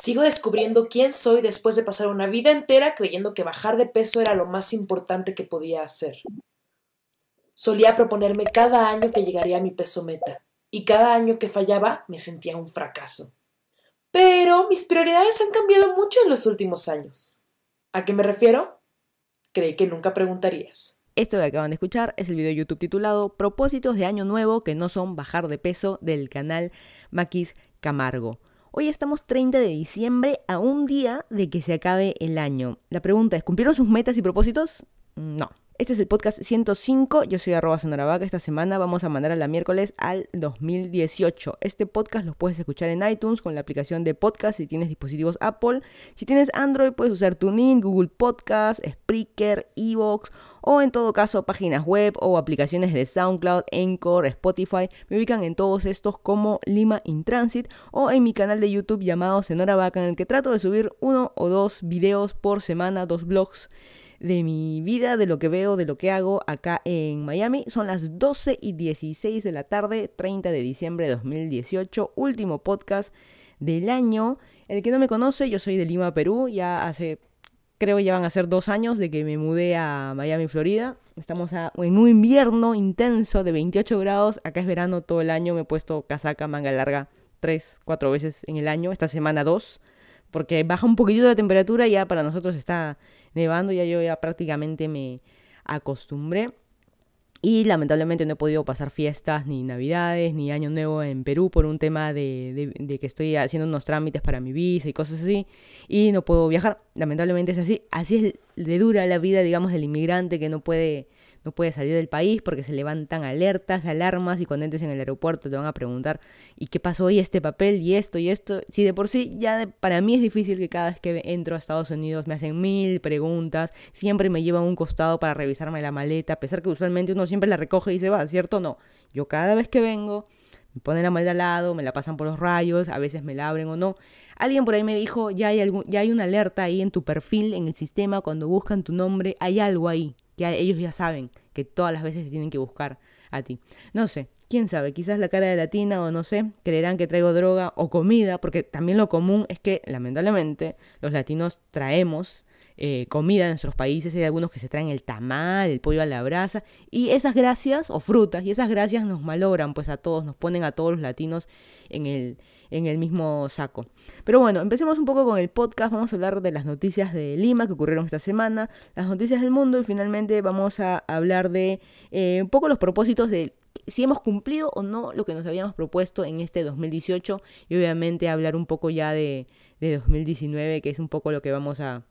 Sigo descubriendo quién soy después de pasar una vida entera creyendo que bajar de peso era lo más importante que podía hacer. Solía proponerme cada año que llegaría a mi peso meta, y cada año que fallaba me sentía un fracaso. Pero mis prioridades han cambiado mucho en los últimos años. ¿A qué me refiero? Creí que nunca preguntarías. Esto que acaban de escuchar es el video de YouTube titulado Propósitos de Año Nuevo que no son bajar de peso del canal Maquis Camargo. Hoy estamos 30 de diciembre a un día de que se acabe el año. La pregunta es, ¿cumplieron sus metas y propósitos? No. Este es el podcast 105, yo soy arroba Vaca. Esta semana vamos a mandar a la miércoles al 2018. Este podcast lo puedes escuchar en iTunes con la aplicación de podcast si tienes dispositivos Apple. Si tienes Android puedes usar TuneIn, Google Podcast, Spreaker, Evox o en todo caso páginas web o aplicaciones de SoundCloud, Encore, Spotify. Me ubican en todos estos como Lima in Transit o en mi canal de YouTube llamado Senora Vaca en el que trato de subir uno o dos videos por semana, dos blogs de mi vida, de lo que veo, de lo que hago acá en Miami. Son las 12 y 16 de la tarde, 30 de diciembre de 2018, último podcast del año. El que no me conoce, yo soy de Lima, Perú, ya hace, creo ya van a ser dos años de que me mudé a Miami, Florida. Estamos en un invierno intenso de 28 grados, acá es verano todo el año, me he puesto casaca, manga larga, tres, cuatro veces en el año, esta semana dos, porque baja un poquitito la temperatura y ya para nosotros está nevando, ya yo ya prácticamente me acostumbré. Y lamentablemente no he podido pasar fiestas, ni navidades, ni año nuevo en Perú por un tema de, de, que estoy haciendo unos trámites para mi visa y cosas así. Y no puedo viajar. Lamentablemente es así. Así es de dura la vida, digamos, del inmigrante que no puede no puedes salir del país porque se levantan alertas, alarmas y cuando entres en el aeropuerto te van a preguntar ¿y qué pasó hoy este papel y esto y esto? Si de por sí ya para mí es difícil que cada vez que entro a Estados Unidos me hacen mil preguntas, siempre me llevan un costado para revisarme la maleta, a pesar que usualmente uno siempre la recoge y se va, ¿cierto? No, yo cada vez que vengo me ponen la maleta al lado, me la pasan por los rayos, a veces me la abren o no. Alguien por ahí me dijo, ya hay, algún, ya hay una alerta ahí en tu perfil, en el sistema, cuando buscan tu nombre, hay algo ahí que ellos ya saben que todas las veces se tienen que buscar a ti. No sé, quién sabe, quizás la cara de latina o no sé, creerán que traigo droga o comida, porque también lo común es que lamentablemente los latinos traemos eh, comida en nuestros países, hay algunos que se traen el tamal, el pollo a la brasa, y esas gracias, o frutas, y esas gracias nos malogran pues a todos, nos ponen a todos los latinos en el, en el mismo saco. Pero bueno, empecemos un poco con el podcast. Vamos a hablar de las noticias de Lima que ocurrieron esta semana, las noticias del mundo y finalmente vamos a hablar de eh, un poco los propósitos de si hemos cumplido o no lo que nos habíamos propuesto en este 2018 y obviamente hablar un poco ya de, de 2019, que es un poco lo que vamos a,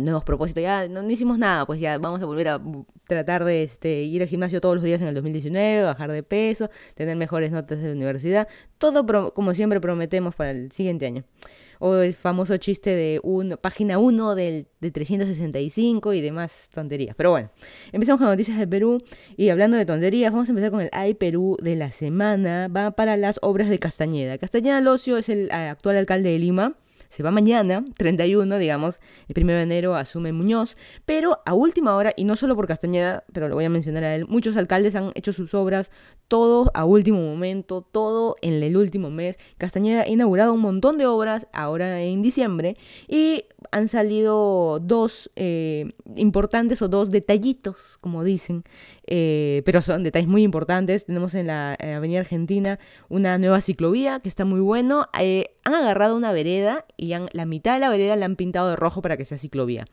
nuevos propósitos, ya no, hicimos nada, pues ya vamos a volver a tratar de este, ir al gimnasio todos los días en el 2019, bajar de peso, tener mejores notas en la universidad, todo como siempre prometemos para el siguiente año. O el famoso chiste de un, página 1 del, de 365 y demás tonterías. Pero bueno, empezamos con noticias del Perú y hablando de tonterías, vamos a empezar con el AI Perú de la semana. Va para las obras de Castañeda. Castañeda Locio es el actual alcalde de Lima se va mañana, 31, digamos, el 1 de enero asume Muñoz, pero a última hora, y no solo por Castañeda, pero lo voy a mencionar a él, muchos alcaldes han hecho sus obras, todo a último momento, todo en el último mes. Castañeda ha inaugurado un montón de obras ahora en diciembre y han salido dos eh, importantes o dos detallitos, como dicen, eh, pero son detalles muy importantes. Tenemos en la, Avenida Argentina una nueva ciclovía que está muy bueno. Eh, han agarrado una vereda y la mitad de la vereda la han pintado de rojo para que sea ciclovía.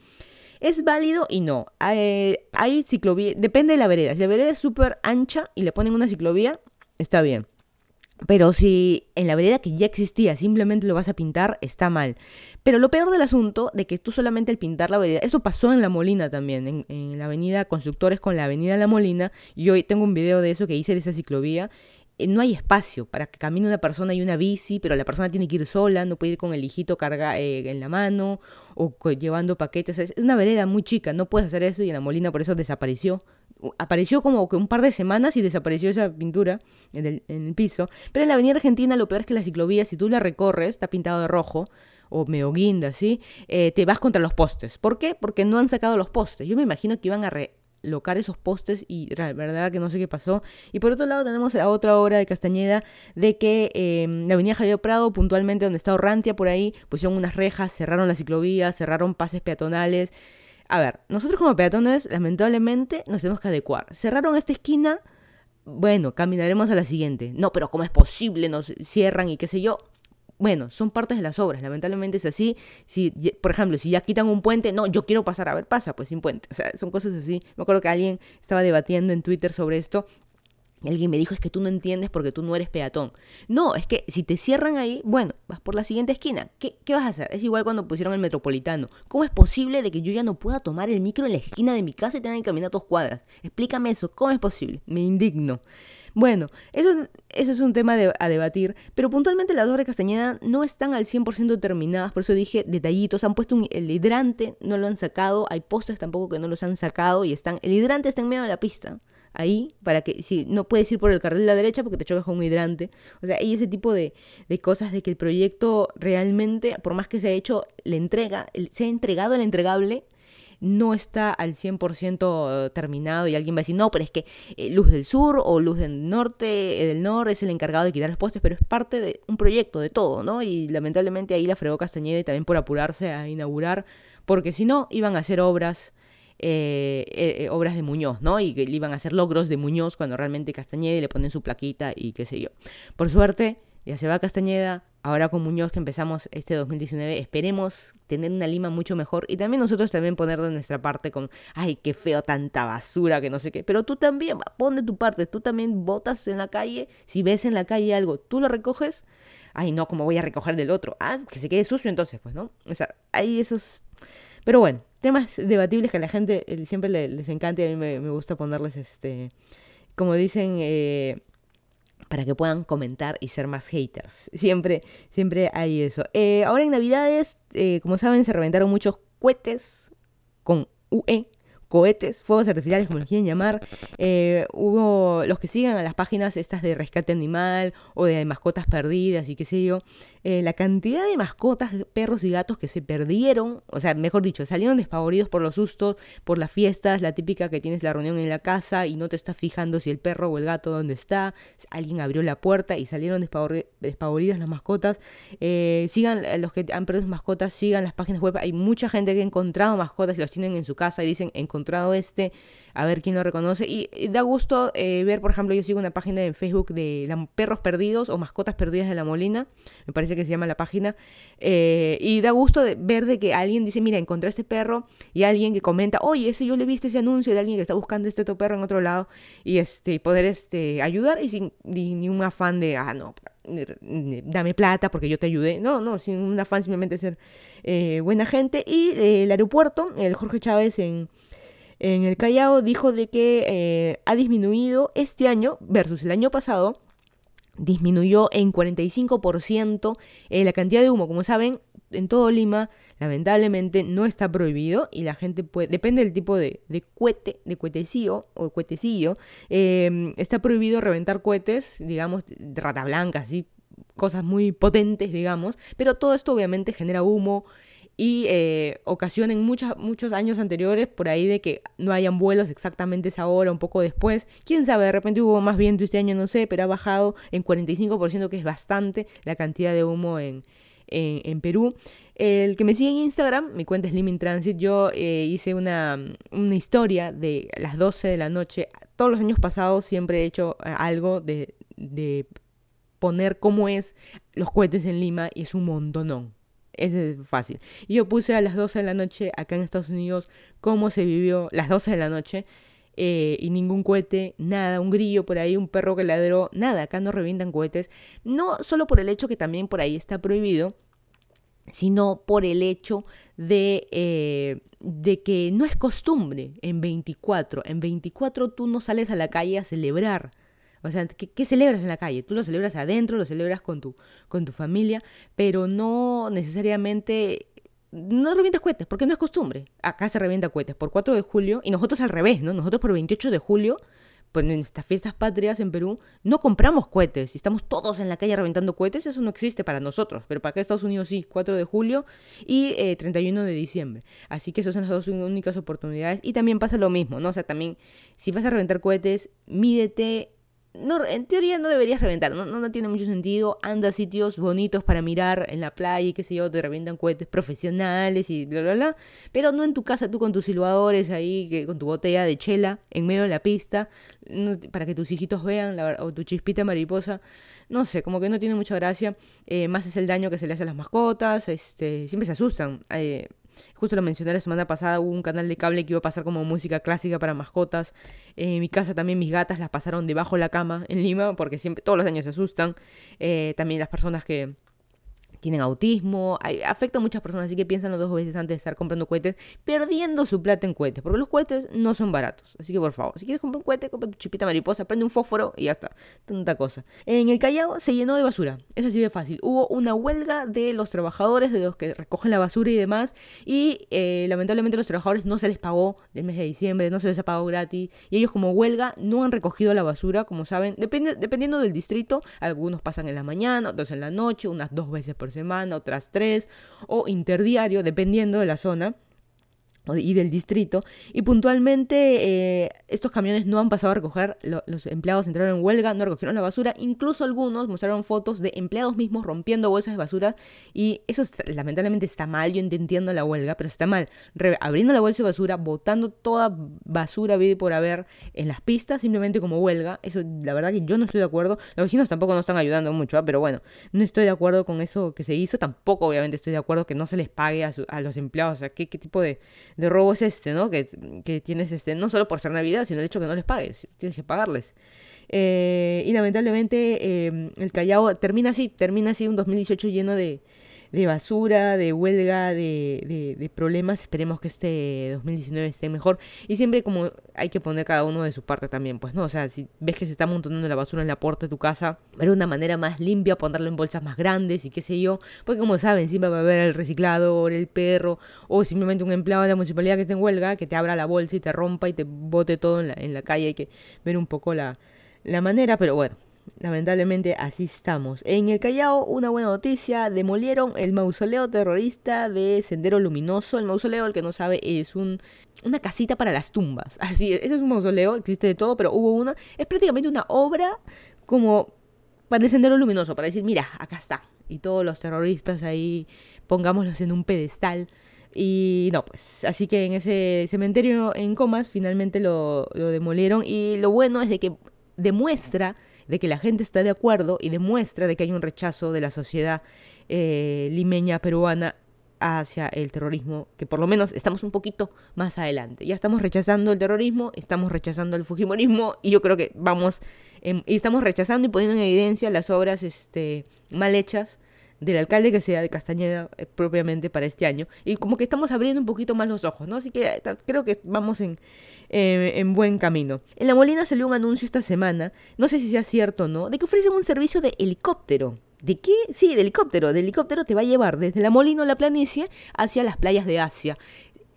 ¿Es válido y no? Hay, hay ciclovía, depende de la vereda. Si la vereda es súper ancha y le ponen una ciclovía, está bien. Pero si en la vereda que ya existía simplemente lo vas a pintar, está mal. Pero lo peor del asunto, de que tú solamente al pintar la vereda, eso pasó en La Molina también, en, la avenida Constructores con la avenida La Molina, y hoy tengo un video de eso que hice de esa ciclovía, eh, no hay espacio para que camine una persona y una bici, pero la persona tiene que ir sola, no puede ir con el hijito carga, eh, en la mano o llevando paquetes. Es una vereda muy chica, no puedes hacer eso y en la Molina por eso desapareció apareció como que un par de semanas y desapareció esa pintura en el, en el, piso. Pero en la Avenida Argentina lo peor es que la ciclovía, si tú la recorres, está pintado de rojo o medio guinda, ¿sí? Eh, te vas contra los postes. ¿Por qué? Porque no han sacado los postes. Yo me imagino que iban a, locar esos postes y la verdad que no sé qué pasó. Y por otro lado tenemos la otra obra de Castañeda de que eh, la avenida Javier Prado, puntualmente donde está Orrantia, por ahí, pusieron unas rejas, cerraron las ciclovías, cerraron pases peatonales. A ver, nosotros como peatones, lamentablemente, nos tenemos que adecuar. Cerraron esta esquina, bueno, caminaremos a la siguiente. No, pero ¿cómo es posible? Nos cierran y qué sé yo bueno, son partes de las obras, lamentablemente es así. Si, por ejemplo, si ya quitan un puente, no, yo quiero pasar, a ver, pasa, pues sin puente. O sea, son cosas así. Me acuerdo que alguien estaba debatiendo en Twitter sobre esto. Y alguien me dijo, es que tú no entiendes porque tú no eres peatón. No, es que si te cierran ahí, bueno, vas por la siguiente esquina. ¿Qué, ¿Qué, vas a hacer? Es igual cuando pusieron el metropolitano. ¿Cómo es posible de que yo ya no pueda tomar el micro en la esquina de mi casa y tenga que caminar dos cuadras? Explícame eso, ¿cómo es posible? Me indigno. Bueno, eso, eso es un tema a debatir, pero puntualmente las obras de Castañeda no están al 100% terminadas, por eso dije detallitos, han puesto el hidrante, no lo han sacado, hay postes tampoco que no los han sacado y están, el hidrante está en medio de la pista, ahí, para que si no puedes ir por el carril de la derecha porque te chocas con un hidrante. O sea, hay ese tipo de, de cosas de que el proyecto realmente, por más que se ha hecho, le entrega, se ha entregado el entregable no está al 100% terminado y alguien va a decir, no, pero es que eh, Luz del Sur o Luz del Norte, eh, del Norte es el encargado de quitar los postes, pero es parte de un proyecto, de todo, ¿no? Y lamentablemente ahí la fregó Castañeda y también por apurarse a inaugurar, porque si no, iban a hacer obras. Eh, obras de Muñoz, ¿no? Y que iban a hacer logros de Muñoz cuando realmente Castañeda le ponen su plaquita y qué sé yo. Por suerte, ya se va Castañeda, ahora con Muñoz que empezamos este 2019, esperemos tener una Lima mucho mejor y también nosotros también poner de nuestra parte con, ay, qué feo tanta basura, que no sé qué, pero tú también, pon de tu parte, tú también botas en la calle, si ves en la calle algo, tú lo recoges, ay, no, como voy a recoger del otro, ah, que se quede sucio entonces, pues, ¿no? O sea, hay esos... Pero bueno, temas debatibles que a la gente eh, siempre les, encanta y a mí me, me gusta ponerles, este, como dicen, eh, para que puedan comentar y ser más haters. Siempre, siempre hay eso. Eh, ahora en Navidades, eh, como saben, se reventaron muchos cohetes con UE cohetes, fuegos artificiales, como los quieren llamar. Eh, hubo los que sigan a las páginas estas de rescate animal o de mascotas perdidas y qué sé yo. Eh, la cantidad de mascotas, perros y gatos que se perdieron, o sea, mejor dicho, salieron despavoridos por los sustos, por las fiestas, la típica que tienes la reunión en la casa y no te estás fijando si el perro o el gato dónde está, alguien abrió la puerta y salieron despavoridas las mascotas. Eh, sigan los que han perdido sus mascotas, sigan las páginas web. Hay mucha gente que ha encontrado mascotas y los tienen en su casa y dicen, encontrado este, a ver quién lo reconoce. Y, da gusto ver, por ejemplo, yo sigo una página en Facebook de perros perdidos o mascotas perdidas de la Molina. Me parece que se llama la página, eh, y da gusto ver de que alguien dice, mira, encontré este perro, y alguien que comenta, oye, ese yo le he visto ese anuncio de alguien que está buscando este otro perro en otro lado, y este, poder este, ayudar y sin ni, un afán de, ah, no, dame plata porque yo te ayudé, no, no, sin un afán simplemente ser eh, buena gente, y eh, el aeropuerto, el Jorge Chávez en en el Callao dijo de que ha disminuido este año versus el año pasado disminuyó en 45% eh, la cantidad de humo. Como saben, en todo Lima lamentablemente no está prohibido y la gente puede, depende del tipo de, de cohete, de cohetecillo o cuetecillo, em, está prohibido reventar cohetes, digamos, de rata blanca, así, cosas muy potentes, digamos, pero todo esto obviamente genera humo, y eh, ocasionen muchos años anteriores por ahí de que no hayan vuelos exactamente esa hora, un poco después. Quién sabe, de repente hubo más viento este año, no sé, pero ha bajado en 45%, que es bastante la cantidad de humo en, en, Perú. El que me sigue en Instagram, mi cuenta es Liming Transit, yo eh, hice una, una, historia de las 12 de la noche. Todos los años pasados siempre he hecho eh, algo de, de poner cómo es los cohetes en Lima y es un montonón es fácil. Y yo puse a las 12 de la noche acá en Estados Unidos cómo se vivió las 12 de la noche. Eh, y ningún cohete, nada, un grillo por ahí, un perro que ladró, nada, acá no revientan cohetes, no solo por el hecho que también por ahí está prohibido, sino por el hecho de, eh, de que no es costumbre en 24, en 24 tú no sales a la calle a celebrar, o sea, ¿qué, celebras en la calle? Tú lo celebras adentro, lo celebras con tu, con tu familia, pero no necesariamente no revientas cohetes, porque no es costumbre. Acá se revienta cohetes por 4 de julio y nosotros al revés, ¿no? Nosotros por 28 de julio pues en estas fiestas patrias en Perú, no compramos cohetes y estamos todos en la calle reventando cohetes, eso no existe para nosotros, pero para acá Estados Unidos sí, 4 de julio y 31 eh, de diciembre. Así que esas son las dos únicas oportunidades. Y también pasa lo mismo, ¿no? O sea, también si vas a reventar cohetes, mídete no, en teoría no deberías reventar, no, no, tiene mucho sentido. Anda a sitios bonitos para mirar en la playa y qué sé yo, te revientan cohetes profesionales y bla, bla, bla. Pero no en tu casa, tú con tus silbadores ahí, que, con tu botella de chela en medio de la pista, para que tus hijitos vean, o tu chispita mariposa. No sé, como que no tiene mucha gracia. Eh, más es el daño que se le hace a las mascotas, este, siempre se asustan. Eh, Justo lo mencioné la semana pasada, hubo un canal de cable que iba a pasar como música clásica para mascotas. en mi casa también mis gatas las pasaron debajo de la cama en Lima, porque siempre, todos los años se asustan. Eh, también las personas que, tienen autismo, afecta a muchas personas, así que piénsenlo dos veces antes de estar comprando cohetes, perdiendo su plata en cohetes, porque los cohetes no son baratos. Así que por favor, si quieres comprar un cohete, compra tu chipita mariposa, prende un fósforo y ya está. Tanta cosa. En el Callao se llenó de basura, es así de fácil. Hubo una huelga de los trabajadores, de los que recogen la basura y demás, y eh, lamentablemente los trabajadores no se les pagó del mes de diciembre, no se les ha pagado gratis, y ellos como huelga no han recogido la basura, como saben, depende, dependiendo del distrito, algunos pasan en la mañana, otros en la noche, unas dos veces por semana, otras tres, o interdiario, dependiendo de la zona y del distrito. Y puntualmente eh, estos camiones no han pasado a recoger, los empleados entraron en huelga, no recogieron la basura, incluso algunos mostraron fotos de empleados mismos rompiendo bolsas de basura y eso lamentablemente está mal, yo entiendo la huelga, pero está mal, abriendo la bolsa de basura, botando toda basura vida por haber en las pistas simplemente como huelga, eso la verdad que yo no estoy de acuerdo, los vecinos tampoco nos están ayudando mucho, ¿ah? pero bueno, no estoy de acuerdo con eso que se hizo, tampoco obviamente estoy de acuerdo que no se les pague a, los empleados, o sea, ¿qué, qué tipo de de robo es este, ¿no? Que, que, tienes este, no solo por ser Navidad, sino el hecho que no les pagues, tienes que pagarles. Eh, y lamentablemente eh, el Callao termina así, termina así un 2018 lleno de, de basura, de huelga, de, de, problemas. Esperemos que este 2019 esté mejor. Y siempre como hay que poner cada uno de su parte también, pues, ¿no? O sea, si ves que se está amontonando la basura en la puerta de tu casa, ver una manera más limpia, ponerlo en bolsas más grandes y qué sé yo. Porque como saben, siempre va a haber el reciclador, el perro, o simplemente un empleado de la municipalidad que esté en huelga, que te abra la bolsa y te rompa y te bote todo en la, en la calle. Hay que ver un poco la, la manera, pero bueno Lamentablemente así estamos. En el Callao, una buena noticia, demolieron el mausoleo terrorista de Sendero Luminoso. El mausoleo, el que no sabe, es un, una casita para las tumbas. Así es, ese es un mausoleo, existe de todo, pero hubo una, es prácticamente una obra como para el Sendero Luminoso, para decir, mira, acá está. Y todos los terroristas ahí, pongámoslos en un pedestal. Y no, pues así que en ese cementerio en Comas finalmente lo, lo demolieron. Y lo bueno es de que demuestra de que la gente está de acuerdo y demuestra de que hay un rechazo de la sociedad eh, limeña peruana hacia el terrorismo, que por lo menos estamos un poquito más adelante. Ya estamos rechazando el terrorismo, estamos rechazando el fujimorismo y yo creo que vamos, y estamos rechazando y poniendo en evidencia las obras este, mal hechas del alcalde que sea de Castañeda eh, propiamente para este año. Y como que estamos abriendo un poquito más los ojos, ¿no? Así que eh, creo que vamos en, en buen camino. En La Molina salió un anuncio esta semana, no sé si sea cierto o no, de que ofrecen un servicio de helicóptero. ¿De qué? Sí, de helicóptero. De helicóptero te va a llevar desde La Molina o la planicie hacia las playas de Asia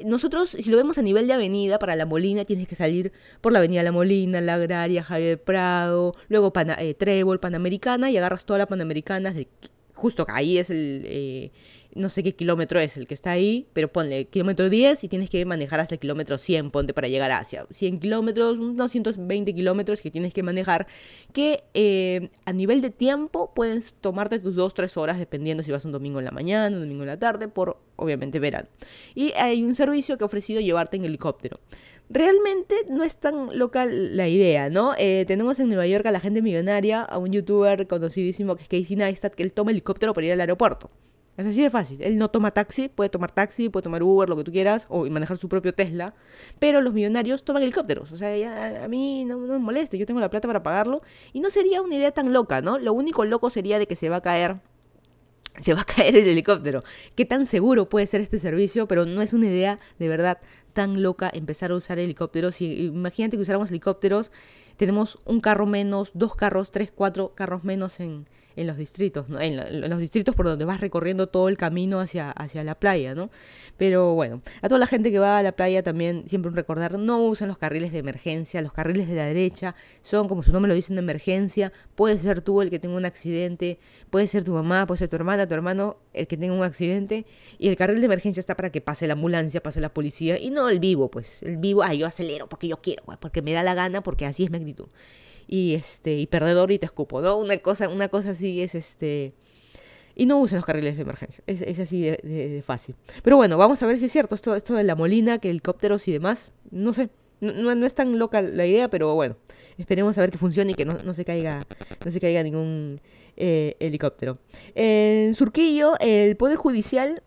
nosotros, si lo vemos a nivel de avenida, para La Molina tienes que salir por la avenida La Molina, La Agraria, Javier Prado, luego eh, Trébol, Panamericana, y agarras toda la Panamericana de justo ahí es el, eh, no sé qué kilómetro es el que está ahí, pero ponle kilómetro 10 y tienes que manejar hasta el kilómetro 100, ponte para llegar a Asia. 100 kilómetros, unos 120 kilómetros que tienes que manejar, que eh, a nivel de tiempo puedes tomarte tus 2-3 horas, dependiendo si vas un domingo en la mañana, un domingo en la tarde, por obviamente verano. Y hay un servicio que ha ofrecido llevarte en helicóptero realmente no es tan local la idea, ¿no? Eh, tenemos en Nueva York a la gente millonaria, a un youtuber conocidísimo que es Casey Neistat, que él toma helicóptero para ir al aeropuerto. Es así de fácil. Él no toma taxi, puede tomar taxi, puede tomar Uber, lo que tú quieras, o manejar su propio Tesla. Pero los millonarios toman helicópteros. O sea, a mí no, no me moleste, yo tengo la plata para pagarlo. Y no sería una idea tan loca, ¿no? Lo único loco sería de que se va a caer se va a caer el helicóptero. ¿Qué tan seguro puede ser este servicio? Pero no es una idea de verdad tan loca empezar a usar helicópteros. Imagínate que usáramos helicópteros, tenemos un carro menos, dos carros, tres, cuatro carros menos en, en los distritos, ¿no? en, los distritos por donde vas recorriendo todo el camino hacia, hacia la playa, ¿no? Pero bueno, a toda la gente que va a la playa también siempre un recordar, no usen los carriles de emergencia, los carriles de la derecha son, como su nombre lo dice, de emergencia, puede ser tú el que tenga un accidente, puede ser tu mamá, puede ser tu hermana, tu hermano, el que tenga un accidente, y el carril de emergencia está para que pase la ambulancia, pase la policía, y no el vivo, pues, el vivo, ah, yo acelero porque yo quiero, pues, porque me da la gana, porque así es mi y este y perdedor y te escupo, ¿no? Una cosa, una cosa así es este y no usen los carriles de emergencia. Es, así de, fácil. Pero bueno, vamos a ver si es cierto esto, esto de la molina, que helicópteros y demás. No sé. No, no es tan loca la idea, pero bueno. Esperemos a ver que funcione y que no, se caiga. No se caiga ningún eh, helicóptero. En Surquillo, el Poder Judicial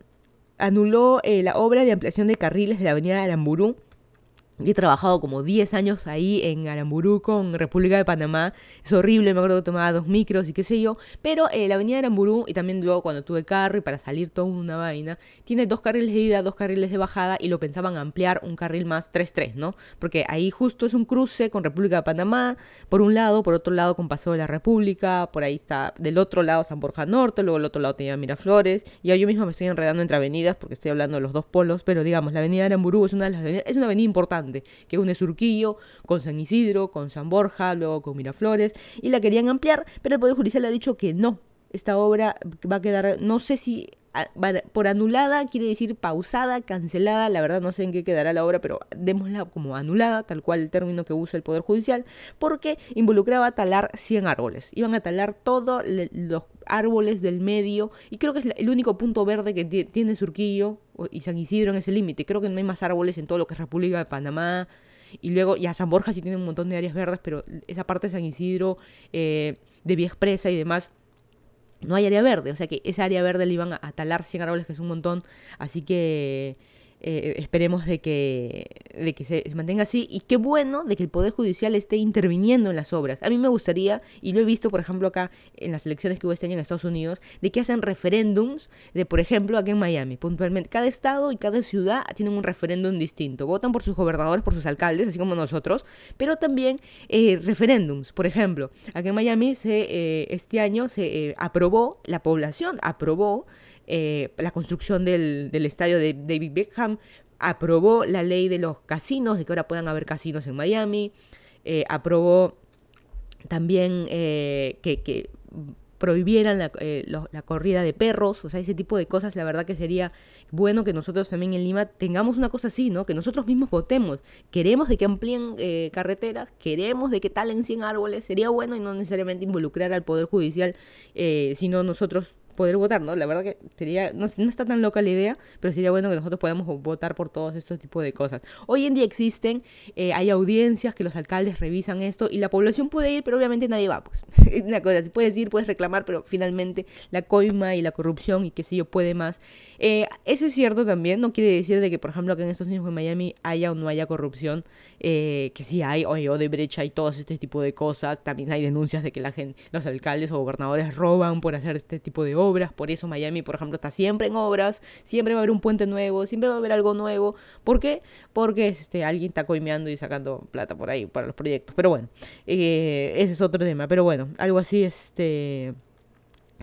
anuló eh, la obra de ampliación de carriles de la avenida Aramburú he trabajado como 10 años ahí en Aramburú con República de Panamá. Es horrible, me acuerdo que tomaba dos micros y qué sé yo. Pero eh, la avenida de Aramburú y también luego cuando tuve carro y para salir toda una vaina, tiene dos carriles de ida, dos carriles de bajada y lo pensaban ampliar un carril más 3-3, ¿no? Porque ahí justo es un cruce con República de Panamá, por un lado, por otro lado con Paseo de la República, por ahí está del otro lado San Borja Norte, luego el otro lado tenía Miraflores. Y yo mismo me estoy enredando entre avenidas porque estoy hablando de los dos polos, pero digamos, la avenida de Aramburú es una, de las es una avenida importante que une Surquillo con San Isidro, con San Borja, luego con Miraflores, y la querían ampliar, pero el Poder Judicial ha dicho que no. Esta obra va a quedar, no sé si por anulada quiere decir pausada, cancelada, la verdad no sé en qué quedará la obra, pero démosla como anulada, tal cual el término que usa el Poder Judicial, porque involucraba talar 100 árboles. Iban a talar todos los árboles del medio, y creo que es el único punto verde que tiene Surquillo y San Isidro en ese límite. Creo que no hay más árboles en todo lo que es República de Panamá. Y luego, ya San Borja sí tiene un montón de áreas verdes, pero esa parte de San Isidro, eh, de Vía Expresa y demás, no hay área verde, o sea que esa área verde le iban a, talar 100 árboles, que es un montón, así que eh, esperemos de que, de que se, mantenga así y qué bueno de que el Poder Judicial esté interviniendo en las obras. A mí me gustaría, y lo he visto por ejemplo acá en las elecciones que hubo este año en Estados Unidos, de que hacen referéndums, de por ejemplo aquí en Miami, puntualmente. Cada estado y cada ciudad tienen un referéndum distinto. Votan por sus gobernadores, por sus alcaldes, así como nosotros, pero también eh, referéndums. Por ejemplo, aquí en Miami se, eh, este año se aprobó, la población aprobó eh, la construcción del, estadio de David Beckham, aprobó la ley de los casinos, de que ahora puedan haber casinos en Miami, eh, aprobó también eh, que, prohibieran la, la, corrida de perros, o sea, ese tipo de cosas, la verdad que sería bueno que nosotros también en Lima tengamos una cosa así, ¿no? Que nosotros mismos votemos. Queremos de que amplíen carreteras, queremos de que talen 100 árboles, sería bueno y no necesariamente involucrar al Poder Judicial, sino nosotros poder votar, ¿no? La verdad que sería, no, está tan loca la idea, pero sería bueno que nosotros podamos votar por todos estos tipos de cosas. Hoy en día existen, eh, hay audiencias que los alcaldes revisan esto y la población puede ir, pero obviamente nadie va, pues. es una cosa, si puedes ir, puedes reclamar, pero finalmente la coima y la corrupción y qué sé yo puede más. Eh, eso es cierto también, no quiere decir de que, por ejemplo, que en Estados Unidos en Miami haya o no haya corrupción, eh, que sí hay, o de brecha y todo este tipo de cosas. También hay denuncias de que la gente, los alcaldes o gobernadores roban por hacer este tipo de obras. Por eso Miami, por ejemplo, está siempre en obras. Siempre va a haber un puente nuevo, siempre va a haber algo nuevo. ¿Por qué? Porque este, alguien está coimeando y sacando plata por ahí para los proyectos. Pero bueno, eh, ese es otro tema. Pero bueno, algo así, este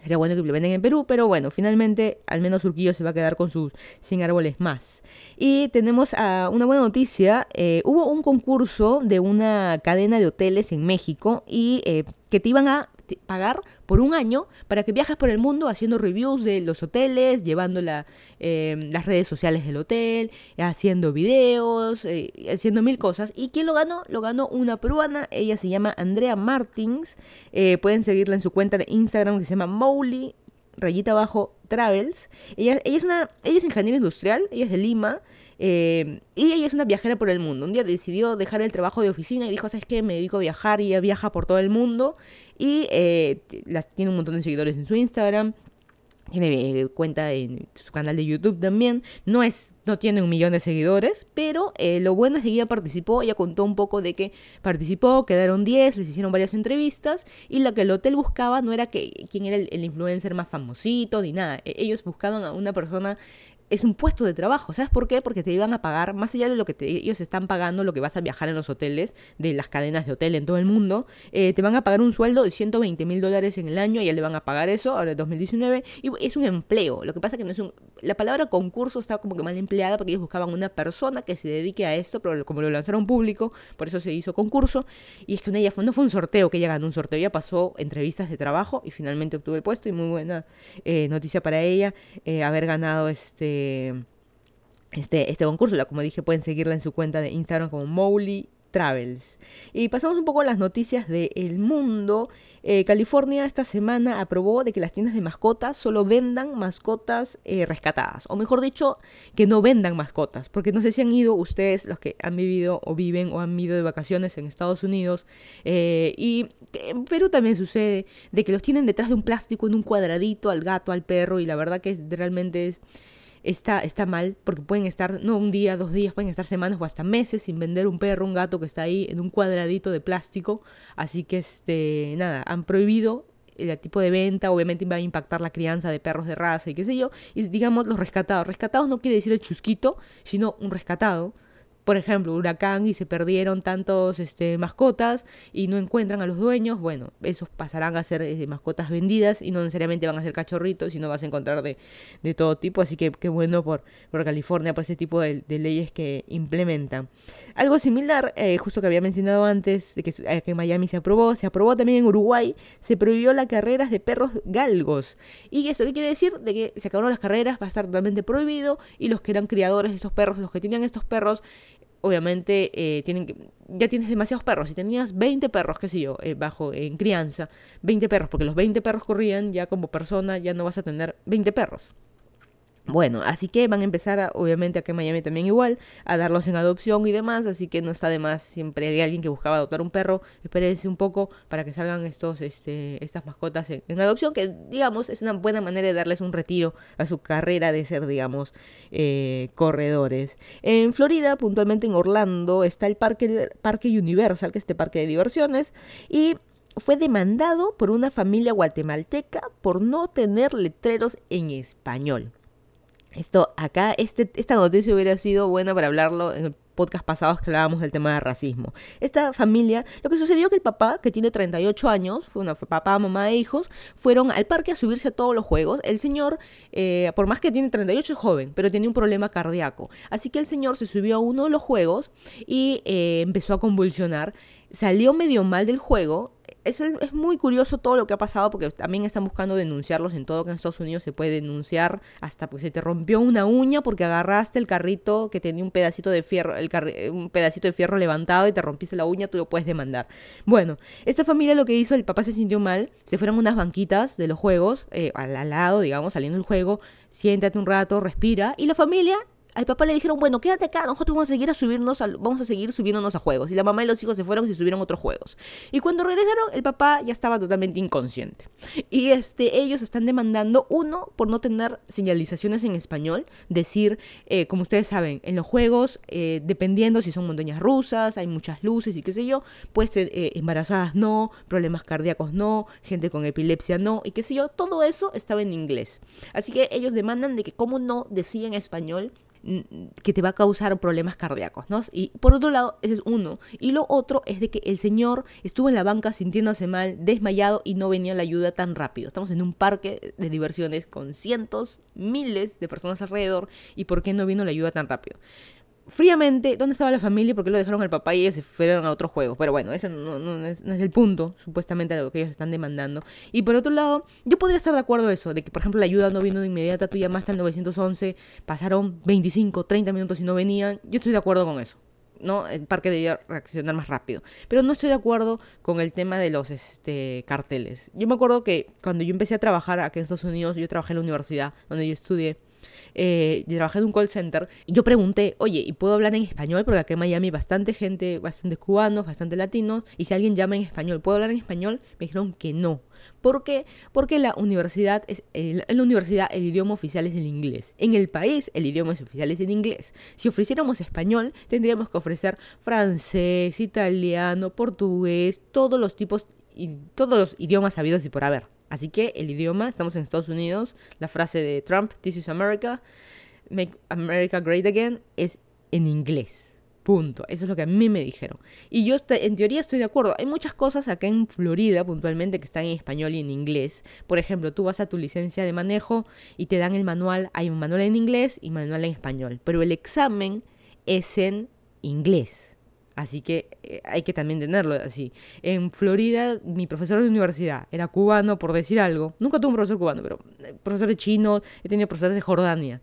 Sería bueno que venden en Perú, pero bueno, finalmente al menos Urquillo se va a quedar con sus 100 árboles más. Y tenemos uh, una buena noticia. Eh, hubo un concurso de una cadena de hoteles en México y eh, que te iban a pagar por un año para que viajes por el mundo haciendo reviews de los hoteles, llevando eh, las redes sociales del hotel, haciendo videos, eh, haciendo mil cosas. ¿Y quién lo ganó? Lo ganó una peruana, ella se llama Andrea Martins. Eh, pueden seguirla en su cuenta de Instagram que se llama Mowly, rayita abajo, Travels. Ella, ella, es una, ella es ingeniera industrial, ella es de Lima. Y ella es una viajera por el mundo. Un día decidió dejar el trabajo de oficina y dijo, ¿sabes qué? Me dedico a viajar y ella viaja por todo el mundo. Y eh, las, tiene un montón de seguidores en su Instagram. Tiene eh, cuenta en su canal de YouTube también. No es, no tiene un millón de seguidores, pero eh, lo bueno es que ella participó, ella contó un poco de que participó, quedaron 10, les hicieron varias entrevistas y lo que el hotel buscaba no era que quién era el, el influencer más famosito ni nada. E, ellos buscaban a una persona es un puesto de trabajo. ¿Sabes por qué? Porque te iban a pagar, más allá de lo que ellos están pagando, lo que vas a viajar en los hoteles, de las cadenas de hotel en todo el mundo, eh, te van a pagar un sueldo de 120 mil dólares en el año, ya le van a pagar eso, ahora en 2019, y es un empleo. Lo que pasa que no es un... La palabra concurso está como que mal empleada porque ellos buscaban una persona que se dedique a esto, pero como lo lanzaron público, por eso se hizo concurso, y es que ella fue, no fue un sorteo, que ella ganó un sorteo, ella pasó entrevistas de trabajo y finalmente obtuvo el puesto, y muy buena eh, noticia para ella eh, haber ganado este este, este, concurso. Como dije, pueden seguirla en su cuenta de Instagram como Mowly Travels. Y pasamos un poco a las noticias del mundo. Eh, California esta semana aprobó de que las tiendas de mascotas solo vendan mascotas eh, rescatadas. O mejor dicho, que no vendan mascotas. Porque no sé si han ido ustedes, los que han vivido o viven o han ido de vacaciones en Estados Unidos. Eh, y en Perú también sucede de que los tienen detrás de un plástico en un cuadradito al gato, al perro. Y la verdad que realmente es está, está mal, porque pueden estar, no un día, dos días, pueden estar semanas o hasta meses sin vender un perro, un gato que está ahí en un cuadradito de plástico. Así que, este, nada, han prohibido el tipo de venta, obviamente va a impactar la crianza de perros de raza y qué sé yo, y digamos los rescatados. Rescatados no quiere decir el chusquito, sino un rescatado por ejemplo, huracán y se perdieron tantos este, mascotas y no encuentran a los dueños, bueno, esos pasarán a ser eh, mascotas vendidas y no necesariamente van a ser cachorritos, sino vas a encontrar de, de todo tipo. Así que qué bueno por, por California, por ese tipo de, leyes que implementan. Algo similar, eh, justo que había mencionado antes, de que, eh, que en Miami se aprobó, se aprobó también en Uruguay, se prohibió las carreras de perros galgos. ¿Y eso qué quiere decir? De que se acabaron las carreras, va a estar totalmente prohibido y los que eran criadores de estos perros, los que tenían estos perros, obviamente eh, tienen que, ya tienes demasiados perros. Si tenías 20 perros, qué sé yo, eh, bajo en crianza, 20 perros, porque los 20 perros corrían, ya como persona ya no vas a tener 20 perros. Bueno, así que van a empezar, obviamente aquí en Miami también igual, a darlos en adopción y demás, así que no está de más, siempre hay alguien que buscaba adoptar un perro, espérense un poco para que salgan estos, este, estas mascotas en, adopción, que digamos es una buena manera de darles un retiro a su carrera de ser, digamos, eh, corredores. En Florida, puntualmente en Orlando, está el parque, parque Universal, que es este parque de diversiones, y fue demandado por una familia guatemalteca por no tener letreros en español. Esto acá, este, esta noticia hubiera sido buena para hablarlo en el podcast pasados que hablábamos del tema de racismo. Esta familia, lo que sucedió que el papá, que tiene 38 años, fue una papá, mamá e hijos, fueron al parque a subirse a todos los juegos. El señor, eh, por más que tiene 38, es joven, pero tiene un problema cardíaco. Así que el señor se subió a uno de los juegos y eh, empezó a convulsionar. Salió medio mal del juego, es, es, muy curioso todo lo que ha pasado porque también están buscando denunciarlos en todo que en Estados Unidos se puede denunciar hasta pues se te rompió una uña porque agarraste el carrito que tenía un pedacito de fierro, el un pedacito de fierro levantado y te rompiste la uña, tú lo puedes demandar. Bueno, esta familia lo que hizo, el papá se sintió mal, se fueron unas banquitas de los juegos, eh, al lado, digamos, saliendo del juego, siéntate un rato, respira, y la familia al papá le dijeron, bueno, quédate acá, nosotros vamos a seguir a subirnos, vamos a seguir subiéndonos a juegos. Y la mamá y los hijos se fueron y se subieron a otros juegos. Y cuando regresaron, el papá ya estaba totalmente inconsciente. Y este, ellos están demandando, uno, por no tener señalizaciones en español, decir, eh, como ustedes saben, en los juegos, eh, dependiendo si son montañas rusas, hay muchas luces y qué sé yo, pues eh, embarazadas no, problemas cardíacos no, gente con epilepsia no, y qué sé yo, todo eso estaba en inglés. Así que ellos demandan de que como no decían español, que te va a causar problemas cardíacos, ¿no? Y por otro lado, ese es uno. Y lo otro es de que el señor estuvo en la banca sintiéndose mal, desmayado y no venía la ayuda tan rápido. Estamos en un parque de diversiones con cientos, miles de personas alrededor y ¿por qué no vino la ayuda tan rápido? Fríamente dónde estaba la familia, porque lo dejaron al papá y ellos se fueron a otro juego. Pero bueno, ese no, es, el punto, supuestamente, de lo que ellos están demandando. Y por otro lado, yo podría estar de acuerdo eso, de que, por ejemplo, la ayuda no vino de inmediata, tú llamaste al 911, pasaron 25, 30 minutos y no venían. Yo estoy de acuerdo con eso. ¿no? El parque debía reaccionar más rápido. Pero no estoy de acuerdo con el tema de los este, carteles. Yo me acuerdo que cuando yo empecé a trabajar aquí en Estados Unidos, yo trabajé en la universidad donde yo estudié eh, trabajé en un call center, yo pregunté, oye, ¿y puedo hablar en español? Porque aquí en Miami bastante gente, bastante cubanos, bastante latinos, y si alguien llama en español, ¿puedo hablar en español? Me dijeron que no. ¿Por qué? Porque la universidad es, en la universidad el idioma oficial es el inglés. En el país el idioma oficial es el inglés. Si ofreciéramos español, tendríamos que ofrecer francés, italiano, portugués, todos los tipos y todos los idiomas sabidos y por haber. Así que el idioma, estamos en Estados Unidos, la frase de Trump, This is America, Make America Great Again, es en inglés. Punto. Eso es lo que a mí me dijeron. Y yo en teoría estoy de acuerdo. Hay muchas cosas acá en Florida puntualmente que están en español y en inglés. Por ejemplo, tú vas a tu licencia de manejo y te dan el manual. Hay un manual en inglés y manual en español. Pero el examen es en inglés. Así que eh, hay que también tenerlo así. En Florida, mi profesor de universidad era cubano, por decir algo. Nunca tuve un profesor cubano, pero eh, profesores chinos, he tenido profesores de Jordania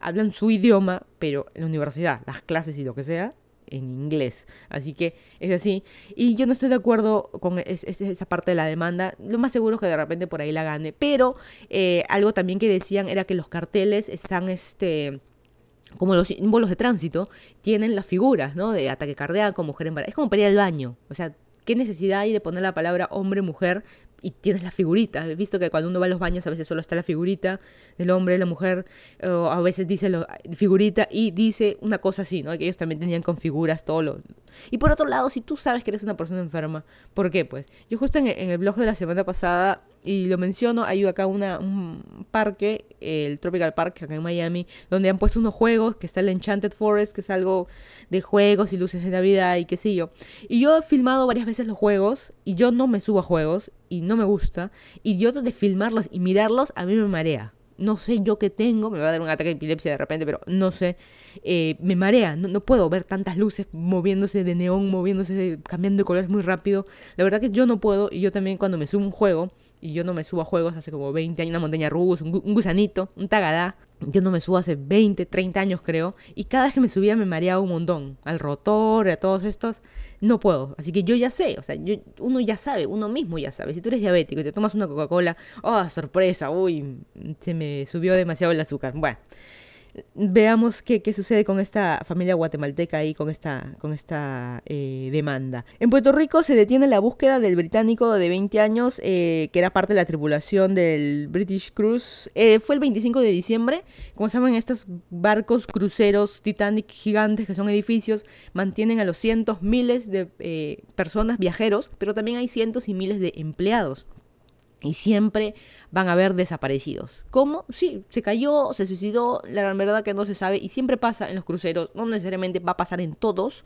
hablan su idioma, pero en la universidad, las clases y lo que sea, en inglés. Así que es así. Y yo no estoy de acuerdo con esa parte de la demanda. Lo más seguro es que de repente por ahí la gane. Pero eh, algo también que decían era que los carteles están, este como los símbolos de tránsito, tienen las figuras, ¿no? De ataque cardíaco, mujer embarazada. Es como para ir al baño. O sea, ¿qué necesidad hay de poner la palabra hombre, mujer y tienes la figurita. He visto que cuando uno va a los baños a veces solo está la figurita del hombre, la mujer, o a veces dice la figurita y dice una cosa así, ¿no? Que ellos también tenían con figuras todo lo... Y por otro lado, si tú sabes que eres una persona enferma, ¿por qué? Pues yo justo en, el blog de la semana pasada, y lo menciono, hay acá una, un parque, el Tropical Park, acá en Miami, donde han puesto unos juegos, que está el Enchanted Forest, que es algo de juegos y luces de Navidad y qué sé yo. Y yo he filmado varias veces los juegos, y yo no me subo a juegos, y no me gusta, y yo de filmarlos y mirarlos a mí me marea. No sé yo qué tengo, me va a dar un ataque de epilepsia de repente, pero no sé. Eh, me marea, no, puedo ver tantas luces moviéndose de neón, moviéndose, cambiando de colores muy rápido. La verdad que yo no puedo, y yo también cuando me subo a un juego, y yo no me subo a juegos hace como 20 años, una montaña rusa, un, gusanito, un tagadá. Yo no me subo hace 20, 30 años creo. Y cada vez que me subía me mareaba un montón. Al rotor, a todos estos, no puedo. Así que yo ya sé, o sea, yo, uno ya sabe, uno mismo ya sabe. Si tú eres diabético y te tomas una Coca-Cola, oh, sorpresa, uy, se me subió demasiado el azúcar. Bueno veamos qué, qué, sucede con esta familia guatemalteca y con esta, con esta eh, demanda. En Puerto Rico se detiene la búsqueda del británico de 20 años eh, que era parte de la tripulación del British Cruise. Eh, fue el 25 de diciembre. Como saben, estos barcos cruceros Titanic gigantes que son edificios mantienen a los cientos, miles de personas, viajeros, pero también hay cientos y miles de empleados y siempre van a haber desaparecidos. ¿Cómo? Sí, se cayó, se suicidó, la verdad que no se sabe y siempre pasa en los cruceros, no necesariamente va a pasar en todos,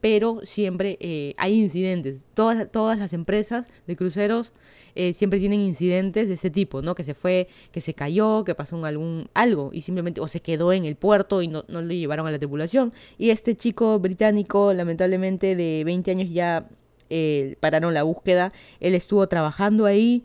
pero siempre eh, hay incidentes. Todas, las empresas de cruceros eh, siempre tienen incidentes de ese tipo, ¿no? Que se fue, que se cayó, que pasó algún algo y simplemente o se quedó en el puerto y no, no lo llevaron a la tripulación. Y este chico británico, lamentablemente de 20 años ya eh, pararon la búsqueda, él estuvo trabajando ahí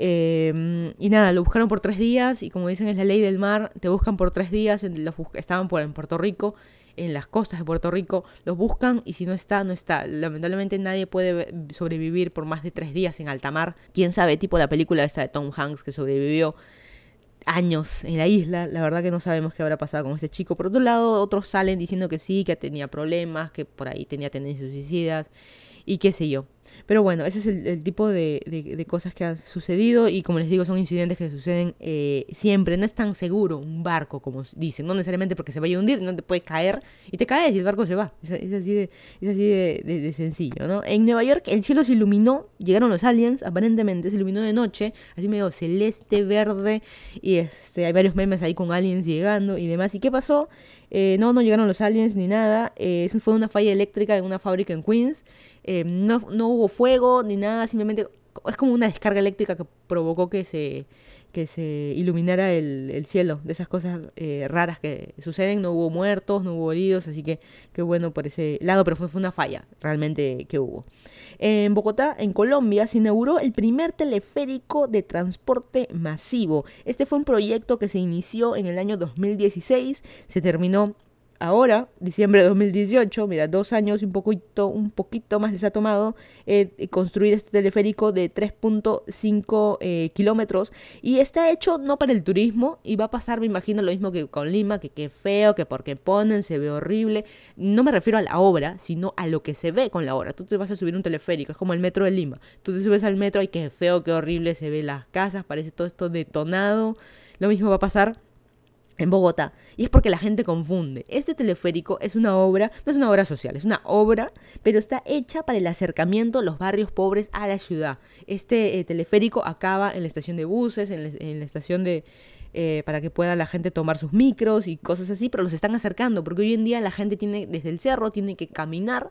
Em, y nada, lo buscaron por tres días y como dicen es la ley del mar, te buscan por tres días, los estaban por, en Puerto Rico, en las costas de Puerto Rico, los buscan y si no está, no está. Lamentablemente nadie puede sobrevivir por más de tres días en alta mar. Quién sabe, tipo la película esta de Tom Hanks que sobrevivió años en la isla, la verdad que no sabemos qué habrá pasado con este chico. Por otro lado, otros salen diciendo que sí, que tenía problemas, que por ahí tenía tendencias suicidas y qué sé yo. Pero bueno, ese es el, tipo de, de, cosas que ha sucedido y como les digo, son incidentes que suceden eh, siempre. No es tan seguro un barco como dicen, no necesariamente porque se vaya a hundir, no te puede caer y te caes y el barco se va. Es, así, de, es así de, sencillo, ¿no? En Nueva York el cielo se iluminó, llegaron los aliens, aparentemente se iluminó de noche, así medio celeste, verde y este, hay varios memes ahí con aliens llegando y demás. ¿Y qué pasó? Eh, no, no llegaron los aliens ni nada. Eh, eso fue una falla eléctrica en una fábrica en Queens. Eh, no, no hubo fuego ni nada, simplemente es como una descarga eléctrica que provocó que se, que se iluminara el, cielo, de esas cosas raras que suceden, no hubo muertos, no hubo heridos, así que qué bueno por ese lado, pero fue, fue, una falla realmente que hubo. En Bogotá, en Colombia, se inauguró el primer teleférico de transporte masivo. Este fue un proyecto que se inició en el año 2016, se terminó ahora, diciembre de 2018, mira, dos años y un poquito, un poquito más les ha tomado eh, construir este teleférico de 3.5 eh, kilómetros y está hecho no para el turismo y va a pasar, me imagino, lo mismo que con Lima, que qué feo, que porque ponen, se ve horrible. No me refiero a la obra, sino a lo que se ve con la obra. Tú te vas a subir un teleférico, es como el metro de Lima. Tú te subes al metro y qué feo, qué horrible, se ve las casas, parece todo esto detonado. Lo mismo va a pasar en Bogotá. Y es porque la gente confunde. Este teleférico es una obra, no es una obra social, es una obra, pero está hecha para el acercamiento de los barrios pobres a la ciudad. Este eh, teleférico acaba en la estación de buses, en la, estación de, eh, para que pueda la gente tomar sus micros y cosas así, pero los están acercando, porque hoy en día la gente tiene, desde el cerro, tiene que caminar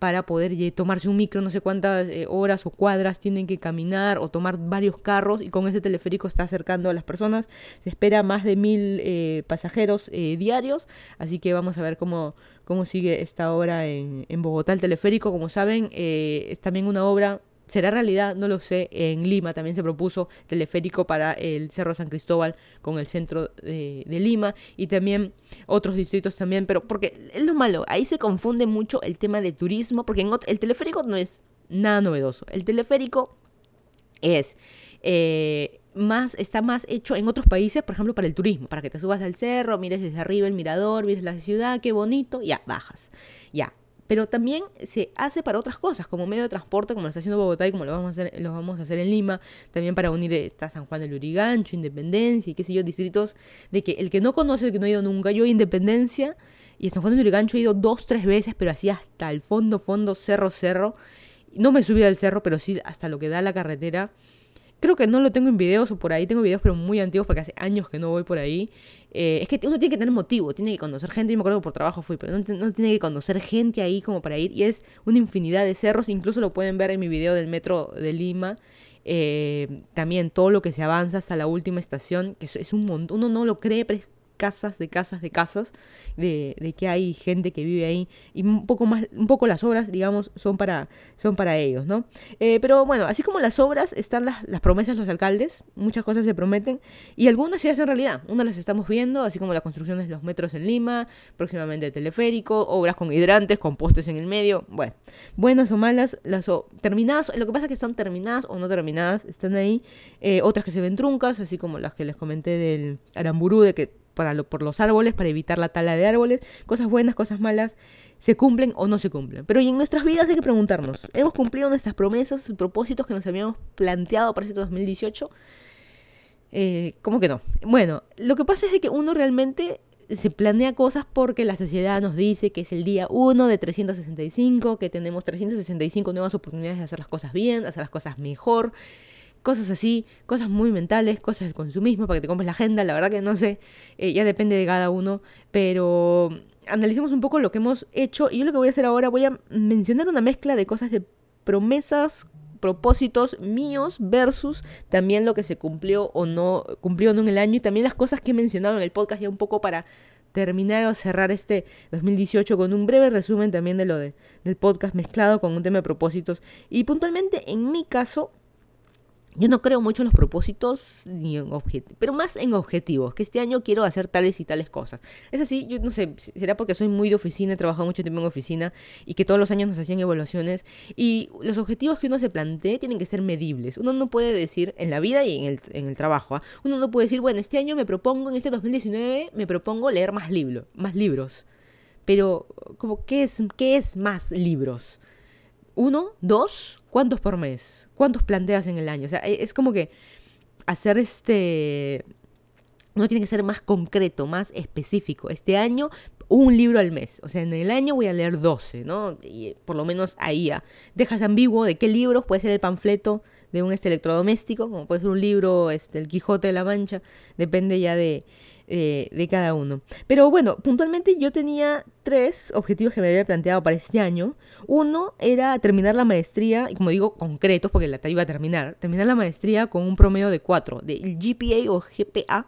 para poder tomarse un micro, no sé cuántas eh, horas o cuadras tienen que caminar o tomar varios carros y con ese teleférico está acercando a las personas. Se espera más de mil eh, pasajeros eh, diarios, así que vamos a ver cómo, cómo sigue esta obra en, en Bogotá. El teleférico, como saben, es también una obra ¿Será realidad? No lo sé. En Lima también se propuso teleférico para el Cerro San Cristóbal con el centro de, Lima y también otros distritos también, pero porque es lo malo, ahí se confunde mucho el tema de turismo, porque el teleférico no es nada novedoso. El teleférico es... Eh, más, está más hecho en otros países, por ejemplo, para el turismo, para que te subas al cerro, mires desde arriba el mirador, mires la ciudad, qué bonito, ya, bajas. Ya, pero también se hace para otras cosas, como medio de transporte, como lo está haciendo Bogotá y como lo vamos a hacer, lo vamos a hacer en Lima, también para unir está San Juan del Urigancho, Independencia y qué sé yo, distritos de que el que no conoce, el que no ha ido nunca, yo Independencia y en San Juan del Urigancho he ido dos, tres veces, pero así hasta el fondo, fondo, cerro, cerro. No me subí al cerro, pero sí hasta lo que da la carretera. Creo que no lo tengo en videos o por ahí, tengo videos pero muy antiguos porque hace años que no voy por ahí. Eh, es que uno tiene que tener motivo, tiene que conocer gente, yo me acuerdo que por trabajo fui, pero no, tiene que conocer gente ahí como para ir. Y es una infinidad de cerros, incluso lo pueden ver en mi video del metro de Lima. Eh, también todo lo que se avanza hasta la última estación, que es, un montón, uno no lo cree, pero casas, de casas, de casas, de, que hay gente que vive ahí. Y un poco más, un poco las obras, digamos, son para, son para ellos, ¿no? Eh, pero bueno, así como las obras están las, las promesas de los alcaldes, muchas cosas se prometen. Y algunas se hacen realidad, unas las estamos viendo, así como la construcción de los metros en Lima, próximamente teleférico, obras con hidrantes, con postes en el medio, bueno, buenas o malas, las terminadas, lo que pasa es que son terminadas o no terminadas, están ahí, eh, otras que se ven truncas, así como las que les comenté del Aramburú, de que para por los árboles, para evitar la tala de árboles, cosas buenas, cosas malas, se cumplen o no se cumplen. Pero en nuestras vidas hay que preguntarnos, ¿hemos cumplido nuestras promesas y propósitos que nos habíamos planteado para este 2018? Eh, ¿Cómo que no? Bueno, lo que pasa es que uno realmente se planea cosas porque la sociedad nos dice que es el día 1 de 365, que tenemos 365 nuevas oportunidades de hacer las cosas bien, hacer las cosas mejor, cosas así, cosas muy mentales, cosas del consumismo para que te compres la agenda, la verdad que no sé, eh, ya depende de cada uno, pero analicemos un poco lo que hemos hecho y yo lo que voy a hacer ahora voy a mencionar una mezcla de cosas de promesas, propósitos míos versus también lo que se cumplió o no cumplió en el año y también las cosas que he mencionado en el podcast ya un poco para terminar o cerrar este 2018 con un breve resumen también de lo de, del podcast mezclado con un tema de propósitos. Y puntualmente en mi caso yo no creo mucho en los propósitos ni en objetivos, pero más en objetivos, que este año quiero hacer tales y tales cosas. Es así, yo no sé, será porque soy muy de oficina, he trabajado mucho tiempo en oficina y que todos los años nos hacían evaluaciones y los objetivos que uno se plantee tienen que ser medibles. Uno no puede decir en la vida y en el, en el trabajo, ¿ah? uno no puede decir, bueno, este año me propongo, en este 2019 me propongo leer más, libros más libros. Pero, como, ¿qué es, ¿qué es más libros? ¿Uno? ¿Dos? ¿Cuántos por mes? ¿Cuántos planteas en el año? O sea, e, es como que hacer este... Uno tiene que ser más concreto, más específico. Este año, un libro al mes. O sea, en el año voy a leer 12, ¿no? Y por lo menos ahí ya. Dejas ambiguo de qué libros puede ser el panfleto de un este electrodoméstico, como puede ser un libro, este, el Quijote de la Mancha, depende ya de, eh, de cada uno. Pero bueno, puntualmente yo tenía tres objetivos que me había planteado para este año. Uno era terminar la maestría, y como digo, concretos, porque la iba a terminar, terminar la maestría con un promedio de 4, del GPA o GPA,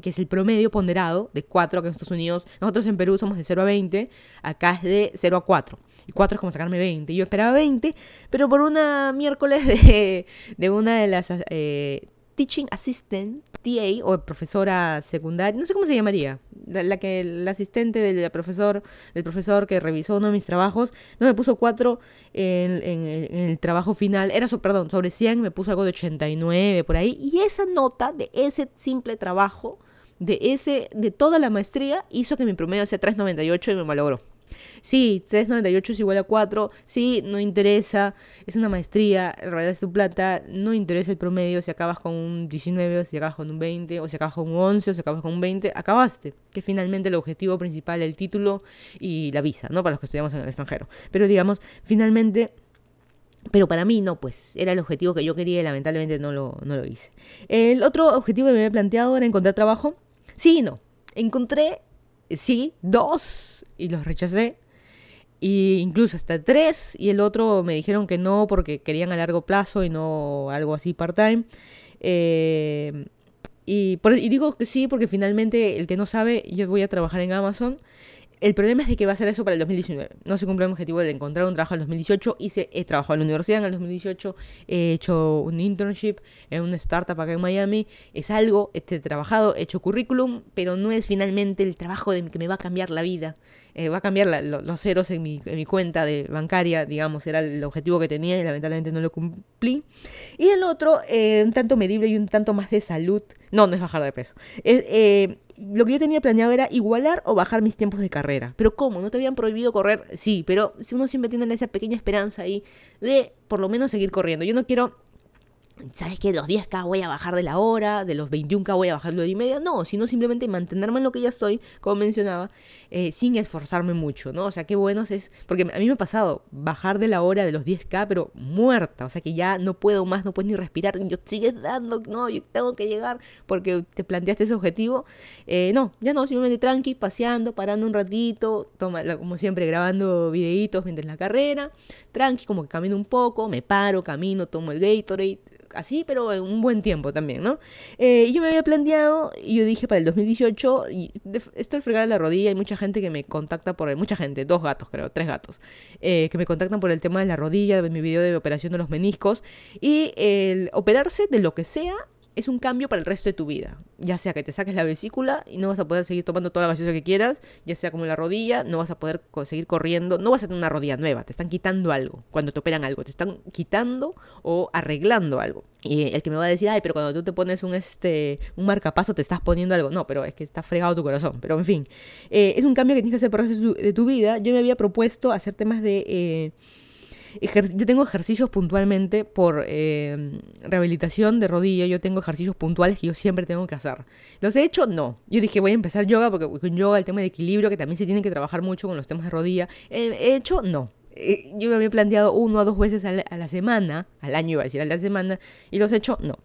que es el promedio ponderado de 4 que en Estados Unidos, nosotros en Perú somos de 0 a 20, acá es de 0 a 4. Y 4 es como sacarme 20. Yo esperaba 20, pero por una miércoles de, de una de las eh, teaching assistant, TA o profesora secundaria, no sé cómo se llamaría, la, que el asistente del profesor, del profesor que revisó uno de mis trabajos, no me puso 4 en, el trabajo final, era, perdón, sobre 100 me puso algo de 89 por ahí, y esa nota de ese simple trabajo, de ese, de toda la maestría, hizo que mi promedio sea 398 y me malogró. Sí, 398 es igual a 4. Sí, no interesa. Es una maestría. En realidad es tu plata. No interesa el promedio. Si acabas con un 19, o si acabas con un 20, o si acabas con un 11, o si acabas con un 20. Acabaste. Que finalmente el objetivo principal, el título y la visa, ¿no? Para los que estudiamos en el extranjero. Pero digamos, finalmente Pero para mí no, pues era el objetivo que yo quería y lamentablemente no lo, no lo hice. El otro objetivo que me había planteado era encontrar trabajo. Sí y no. Encontré, sí, dos y los rechacé. Y incluso hasta tres. Y el otro me dijeron que no porque querían a largo plazo y no algo así part-time. Eh, y, y digo que sí porque finalmente el que no sabe, yo voy a trabajar en Amazon el problema es de que va a ser eso para el 2019. No se cumple el objetivo de encontrar un trabajo en el 2018. Hice, he trabajado en la universidad en el 2018, he hecho un internship en una startup acá en Miami. Es algo, he trabajado, he hecho currículum, pero no es finalmente el trabajo de, que me va a cambiar la vida. Eh, va a cambiar los ceros en mi, en mi, cuenta de bancaria, digamos, era el objetivo que tenía y lamentablemente no lo cumplí. Y el otro, eh, un tanto medible y un tanto más de salud. No, no es bajar de peso. Es, eh, lo que yo tenía planeado era igualar o bajar mis tiempos de carrera. Pero ¿cómo? ¿No te habían prohibido correr? Sí, pero uno siempre tiene esa pequeña esperanza ahí de por lo menos seguir corriendo. Yo no quiero ¿sabes qué? Los 10K voy a bajar de la hora, de los 21K voy a bajar de la hora y media. No, sino simplemente mantenerme en lo que ya estoy, como mencionaba, eh, sin esforzarme mucho, ¿no? O sea, qué bueno es. Porque a mí me ha pasado bajar de la hora de los 10K, pero muerta. O sea, que ya no puedo más, no puedo ni respirar. Yo sigues dando, no, yo tengo que llegar porque te planteaste ese objetivo. Eh, no, ya no, simplemente tranqui, paseando, parando un ratito, toma, como siempre, grabando videitos mientras la carrera. Tranqui, como que camino un poco, me paro, camino, tomo el Gatorade así, pero en un buen tiempo también, ¿no? Eh, yo me había planteado, y yo dije para el 2018, y estoy fregada la rodilla, hay mucha gente que me contacta por, mucha gente, dos gatos creo, tres gatos, eh, que me contactan por el tema de la rodilla, de mi video de operación de los meniscos, y el operarse de lo que sea es un cambio para el resto de tu vida. Ya sea que te saques la vesícula y no vas a poder seguir tomando toda la gaseosa que quieras, ya sea como la rodilla, no vas a poder seguir corriendo, no vas a tener una rodilla nueva, te están quitando algo cuando te operan algo, te están quitando o arreglando algo. Y el que me va a decir, ay, pero cuando tú te pones un, este, un marcapaso te estás poniendo algo. No, pero es que está fregado tu corazón. Pero en fin, eh, es un cambio que tienes que hacer por el resto de tu vida. Yo me había propuesto hacer temas de... Eh, yo tengo ejercicios puntualmente por eh, rehabilitación de rodilla, yo tengo ejercicios puntuales que yo siempre tengo que hacer. ¿Los he hecho? No. Yo dije voy a empezar yoga porque con yoga el tema de equilibrio, que también se tiene que trabajar mucho con los temas de rodilla. ¿He hecho? No. Eh, yo me había planteado uno o dos veces a la, semana, al año iba a decir a la semana, y los he hecho, no.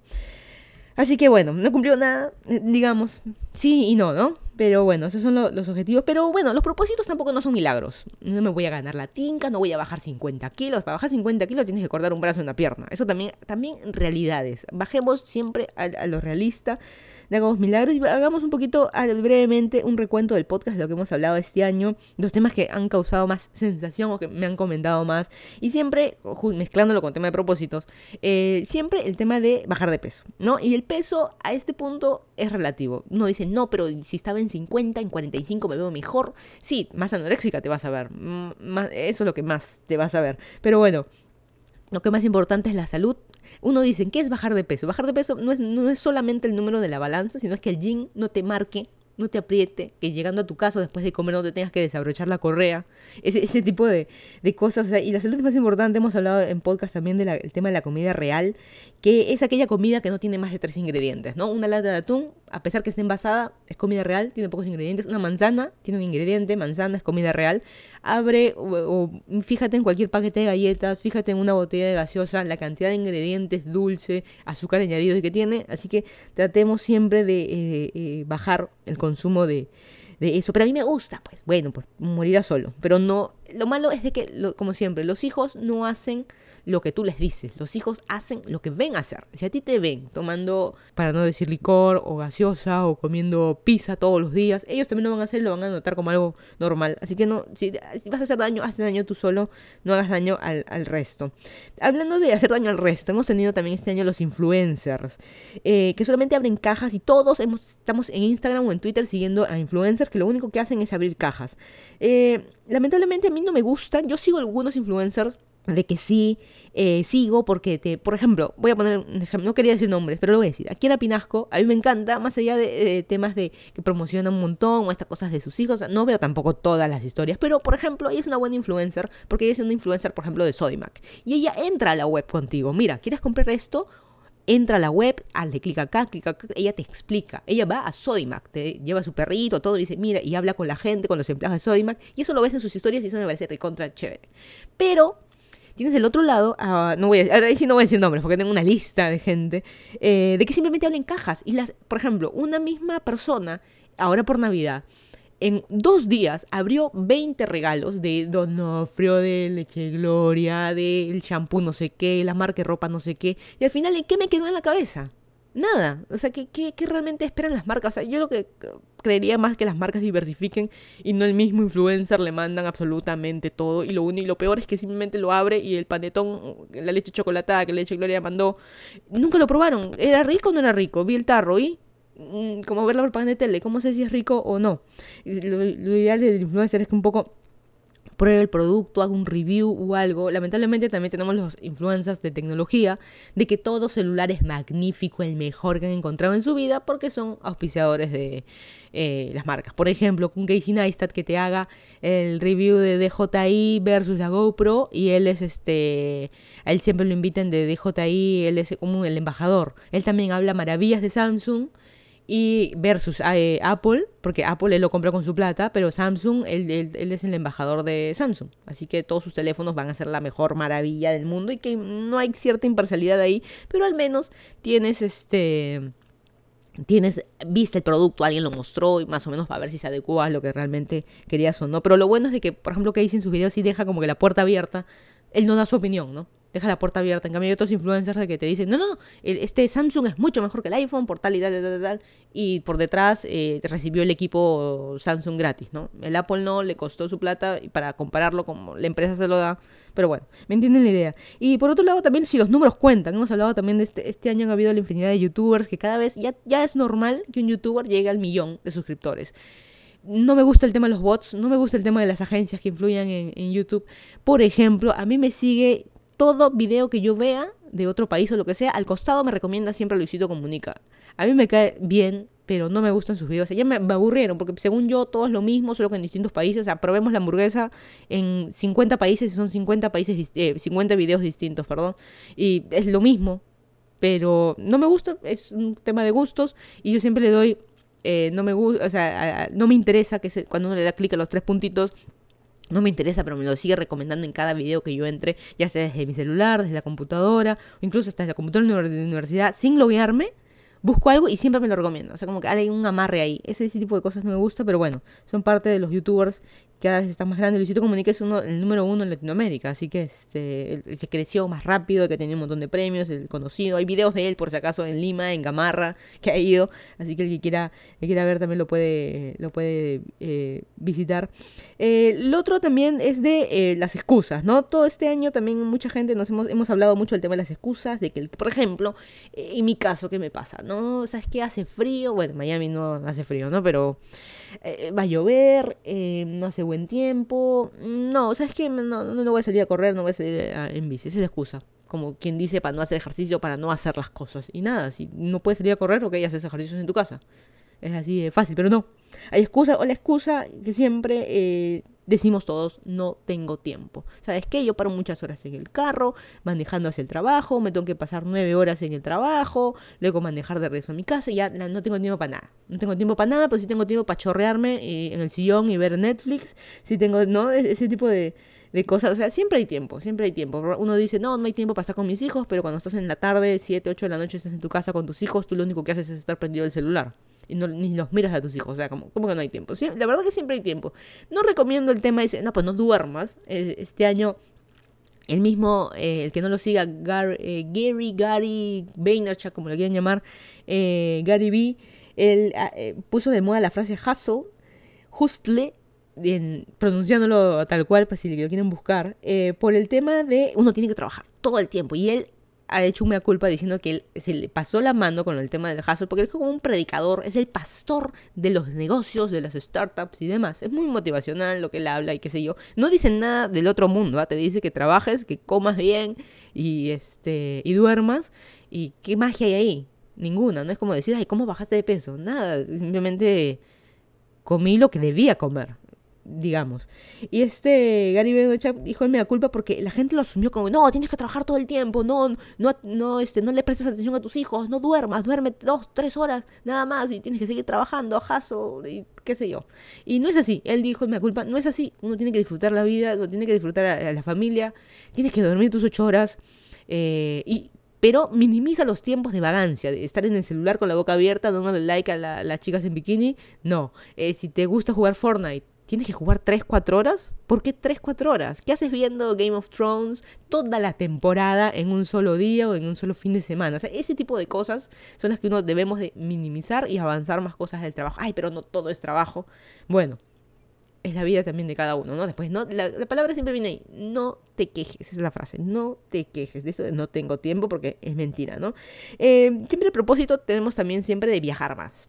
Así que bueno, no cumplió nada, eh, digamos, sí y no, ¿no? Pero bueno, esos son los objetivos. Pero bueno, los propósitos tampoco no son milagros. No me voy a ganar la tinca, no voy a bajar 50 kilos. Para bajar 50 kilos tienes que cortar un brazo y una pierna. Eso también, también realidades. Bajemos siempre a lo realista de Hagamos Milagros y hagamos un poquito brevemente un recuento del podcast lo que hemos hablado este año, los temas que han causado más sensación o que me han comentado más y siempre mezclándolo con tema de propósitos, eh, siempre el tema de bajar de peso, ¿no? Y el peso a este punto es relativo. Uno dice, no, pero si estaba en 50, en 45 me veo mejor. Sí, más anoréxica te vas a ver. Eso es lo que más te vas a ver. Pero bueno, lo que más importante es la salud. Uno dice, ¿qué es bajar de peso? Bajar de peso no es, no es solamente el número de la balanza, sino es que el jean no te marque no te apriete, que llegando a tu casa después de comer no te tengas que desabrochar la correa, ese, ese tipo de, de cosas. y la salud es más importante, hemos hablado en podcast también del tema de la comida real, que es aquella comida que no tiene más de tres ingredientes, ¿no? Una lata de atún, a pesar que esté envasada, es comida real, tiene pocos ingredientes. Una manzana tiene un ingrediente, manzana es comida real. Abre o, fíjate en cualquier paquete de galletas, fíjate en una botella de gaseosa, la cantidad de ingredientes, dulce, azúcar añadido que tiene. Así que tratemos siempre de eh, eh, bajar el consumo de, de eso. Pero a mí me gusta, pues bueno, pues morirá solo. Pero no, lo malo es de que, como siempre, los hijos no hacen lo que tú les dices. Los hijos hacen lo que ven a hacer. Si a ti te ven tomando, para no decir licor o gaseosa o comiendo pizza todos los días, ellos también lo van a hacer, lo van a notar como algo normal. Así que no, si, vas a hacer daño, haz daño tú solo, no hagas daño al, resto. Hablando de hacer daño al resto, hemos tenido también este año los influencers, eh, que solamente abren cajas y todos estamos en Instagram o en Twitter siguiendo a influencers que lo único que hacen es abrir cajas. Eh, lamentablemente a mí no me gustan, yo sigo algunos influencers de que sí eh, sigo porque te, por ejemplo, voy a poner un ejemplo, no quería decir nombres, pero lo voy a decir. Aquí en Pinasco, a mí me encanta, más allá de, temas de que promociona un montón o estas cosas de sus hijos, no veo tampoco todas las historias, pero por ejemplo, ella es una buena influencer porque ella es una influencer, por ejemplo, de Sodimac y ella entra a la web contigo. Mira, ¿quieres comprar esto? entra a la web, hazle clic acá, clic acá, ella te explica. Ella va a Sodimac, te lleva su perrito, todo, y dice, mira, y habla con la gente, con los empleados de Sodimac, y eso lo ves en sus historias y eso me parece recontra chévere. Pero tienes del otro lado, no voy a, ahora sí no voy a decir nombres porque tengo una lista de gente, eh, de que simplemente hablen cajas. Y las, por ejemplo, una misma persona, ahora por Navidad, en dos días abrió 20 regalos de Donofrio, de Leche Gloria, del shampoo no sé qué, la marca de ropa no sé qué. Y al final, ¿en qué me quedó en la cabeza? Nada. O sea, ¿qué, qué, qué realmente esperan las marcas? O sea, yo lo que creería más que las marcas diversifiquen y no el mismo influencer le mandan absolutamente todo. Y lo único y lo peor es que simplemente lo abre y el panetón, la leche chocolatada que Leche Gloria mandó, nunca lo probaron. ¿Era rico o no era rico? Vi el tarro y Mm, como ver la propaganda de tele, ¿cómo sé si es rico o no? Lo, ideal del influencer es que un poco pruebe el producto, haga un review o algo. Lamentablemente también tenemos los influencers de tecnología, de que todo celular es magnífico, el mejor que han encontrado en su vida, porque son auspiciadores de eh, las marcas. Por ejemplo, un Casey Neistat que te haga el review de DJI versus la GoPro y él es este, él siempre lo invitan de DJI, él es como el embajador. Él también habla maravillas de Samsung y versus eh, Apple, porque Apple él lo compró con su plata, pero Samsung, él, él, es el embajador de Samsung. Así que todos sus teléfonos van a ser la mejor maravilla del mundo y que no hay cierta imparcialidad ahí, pero al menos tienes este... Tienes, viste el producto, alguien lo mostró y más o menos para ver si se adecua a lo que realmente querías o no. Pero lo bueno es de que, por ejemplo, que dice en sus videos, sí deja como que la puerta abierta. Él no da su opinión, ¿no? Deja la puerta abierta. En cambio, hay otros influencers que te dicen, no, no, no, este Samsung es mucho mejor que el iPhone por tal y tal, y tal, tal. Y por detrás eh, recibió el equipo Samsung gratis, ¿no? El Apple no, le costó su plata y para compararlo como la empresa se lo da. Pero bueno, me entienden la idea. Y por otro lado, también si los números cuentan, hemos hablado también de este, este año ha habido la infinidad de youtubers que cada vez ya, ya es normal que un youtuber llegue al millón de suscriptores no me gusta el tema de los bots, no me gusta el tema de las agencias que influyan en, YouTube. Por ejemplo, a mí me sigue todo video que yo vea de otro país o lo que sea, al costado me recomienda siempre Luisito Comunica. A mí me cae bien, pero no me gustan sus videos. ya me, aburrieron, porque según yo todo es lo mismo, solo que en distintos países. O sea, probemos la hamburguesa en 50 países y son 50 países, 50 eh, videos distintos, perdón. Y es lo mismo, pero no me gusta, es un tema de gustos y yo siempre le doy... Eh, no me gusta, o sea, no me interesa que cuando uno le da clic a los tres puntitos no me interesa, pero me lo sigue recomendando en cada video que yo entre, ya sea desde mi celular, desde la computadora, o incluso hasta la computadora de la universidad, sin loguearme, busco algo y siempre me lo recomiendo. O sea, como que hay un amarre ahí. Ese, ese tipo de cosas no me gusta, pero bueno, son parte de los youtubers cada vez está más grande. Luisito Comunica es uno, el número uno en Latinoamérica, así que este, se creció más rápido, que tenía un montón de premios, el conocido. Hay videos de él, por si acaso, en Lima, en Gamarra, que ha ido, así que el que quiera, el quiera ver también lo puede, lo puede eh, visitar. Eh, el otro también es de eh, las excusas, ¿no? Todo este año también mucha gente nos hemos, hemos hablado mucho del tema de las excusas, de que, por ejemplo, en mi caso, ¿qué me pasa? ¿No? ¿Sabes qué? Hace frío, bueno, Miami no hace frío, ¿no? Pero va a llover, no hace buen tiempo. No, ¿sabes qué? No, no, voy a salir a correr, no voy a salir en bici. Esa es la excusa. Como quien dice para no hacer ejercicio, para no hacer las cosas. Y nada, si no puedes salir a correr, ok, haces ejercicios en tu casa. Es así de fácil, pero no. Hay excusa o la excusa que siempre eh, decimos todos, no tengo tiempo. ¿Sabes qué? Yo paro muchas horas en el carro, manejando hacia el trabajo, me tengo que pasar nueve horas en el trabajo, luego manejar de regreso a mi casa y ya no tengo tiempo para nada. No tengo tiempo para nada, pero sí tengo tiempo para chorrearme eh, en el sillón y ver Netflix. Sí tengo, ¿no? E-, ese tipo de, de cosas. O sea, siempre hay tiempo, siempre hay tiempo. Uno dice, no, no hay tiempo para estar con mis hijos, pero cuando estás en la tarde, 7, 8 de la noche, estás en tu casa con tus hijos, tú lo único que haces es estar prendido el celular y no, ni los miras a tus hijos. O sea, como, como que no hay tiempo. la verdad que siempre hay tiempo. No recomiendo el tema de, no, pues no duermas. Eh, este año, el mismo, eh, el que no lo siga, eh, Gary, Gary Vaynerchuk, como lo quieran llamar, Gary B, él ah, puso de moda la frase hustle, hustle, pronunciándolo tal cual, pues si lo quieren buscar, por el tema de uno tiene que trabajar todo el tiempo. Y él ha hecho una culpa diciendo que él se le pasó la mano con el tema del hustle, porque él es como un predicador, es el pastor de los negocios, de las startups y demás. Es muy motivacional lo que él habla y qué sé yo. No dice nada del otro mundo, ¿ah? te dice que trabajes, que comas bien y, este, y duermas. ¿Y qué magia hay ahí? Ninguna, no es como decir, ay, ¿cómo bajaste de peso? Nada, simplemente comí lo que debía comer digamos. Y este Gary Vaynerchuk dijo me da culpa porque la gente lo asumió como, no, tienes que trabajar todo el tiempo, no, no, no, este, no le prestes atención a tus hijos, no duermas, duerme dos, tres horas, nada más, y tienes que seguir trabajando, jaso, y qué sé yo. Y no es así, él dijo, me da culpa, no es así, uno tiene que disfrutar la vida, uno tiene que disfrutar a, la familia, tienes que dormir tus ocho horas, eh, y pero minimiza los tiempos de vagancia, de estar en el celular con la boca abierta, dándole like a las chicas en bikini. No, eh, si te gusta jugar Fortnite, ¿tienes que jugar 3-4 horas? ¿Por qué 3-4 horas? ¿Qué haces viendo Game of Thrones toda la temporada en un solo día o en un solo fin de semana? O sea, ese tipo de cosas son las que uno debemos de minimizar y avanzar más cosas del trabajo. Ay, pero no todo es trabajo. Bueno, es la vida también de cada uno, ¿no? Después, no, la, palabra siempre viene ahí, no te quejes, esa es la frase, no te quejes, de eso no tengo tiempo porque es mentira, ¿no? Eh, siempre el propósito tenemos también siempre de viajar más.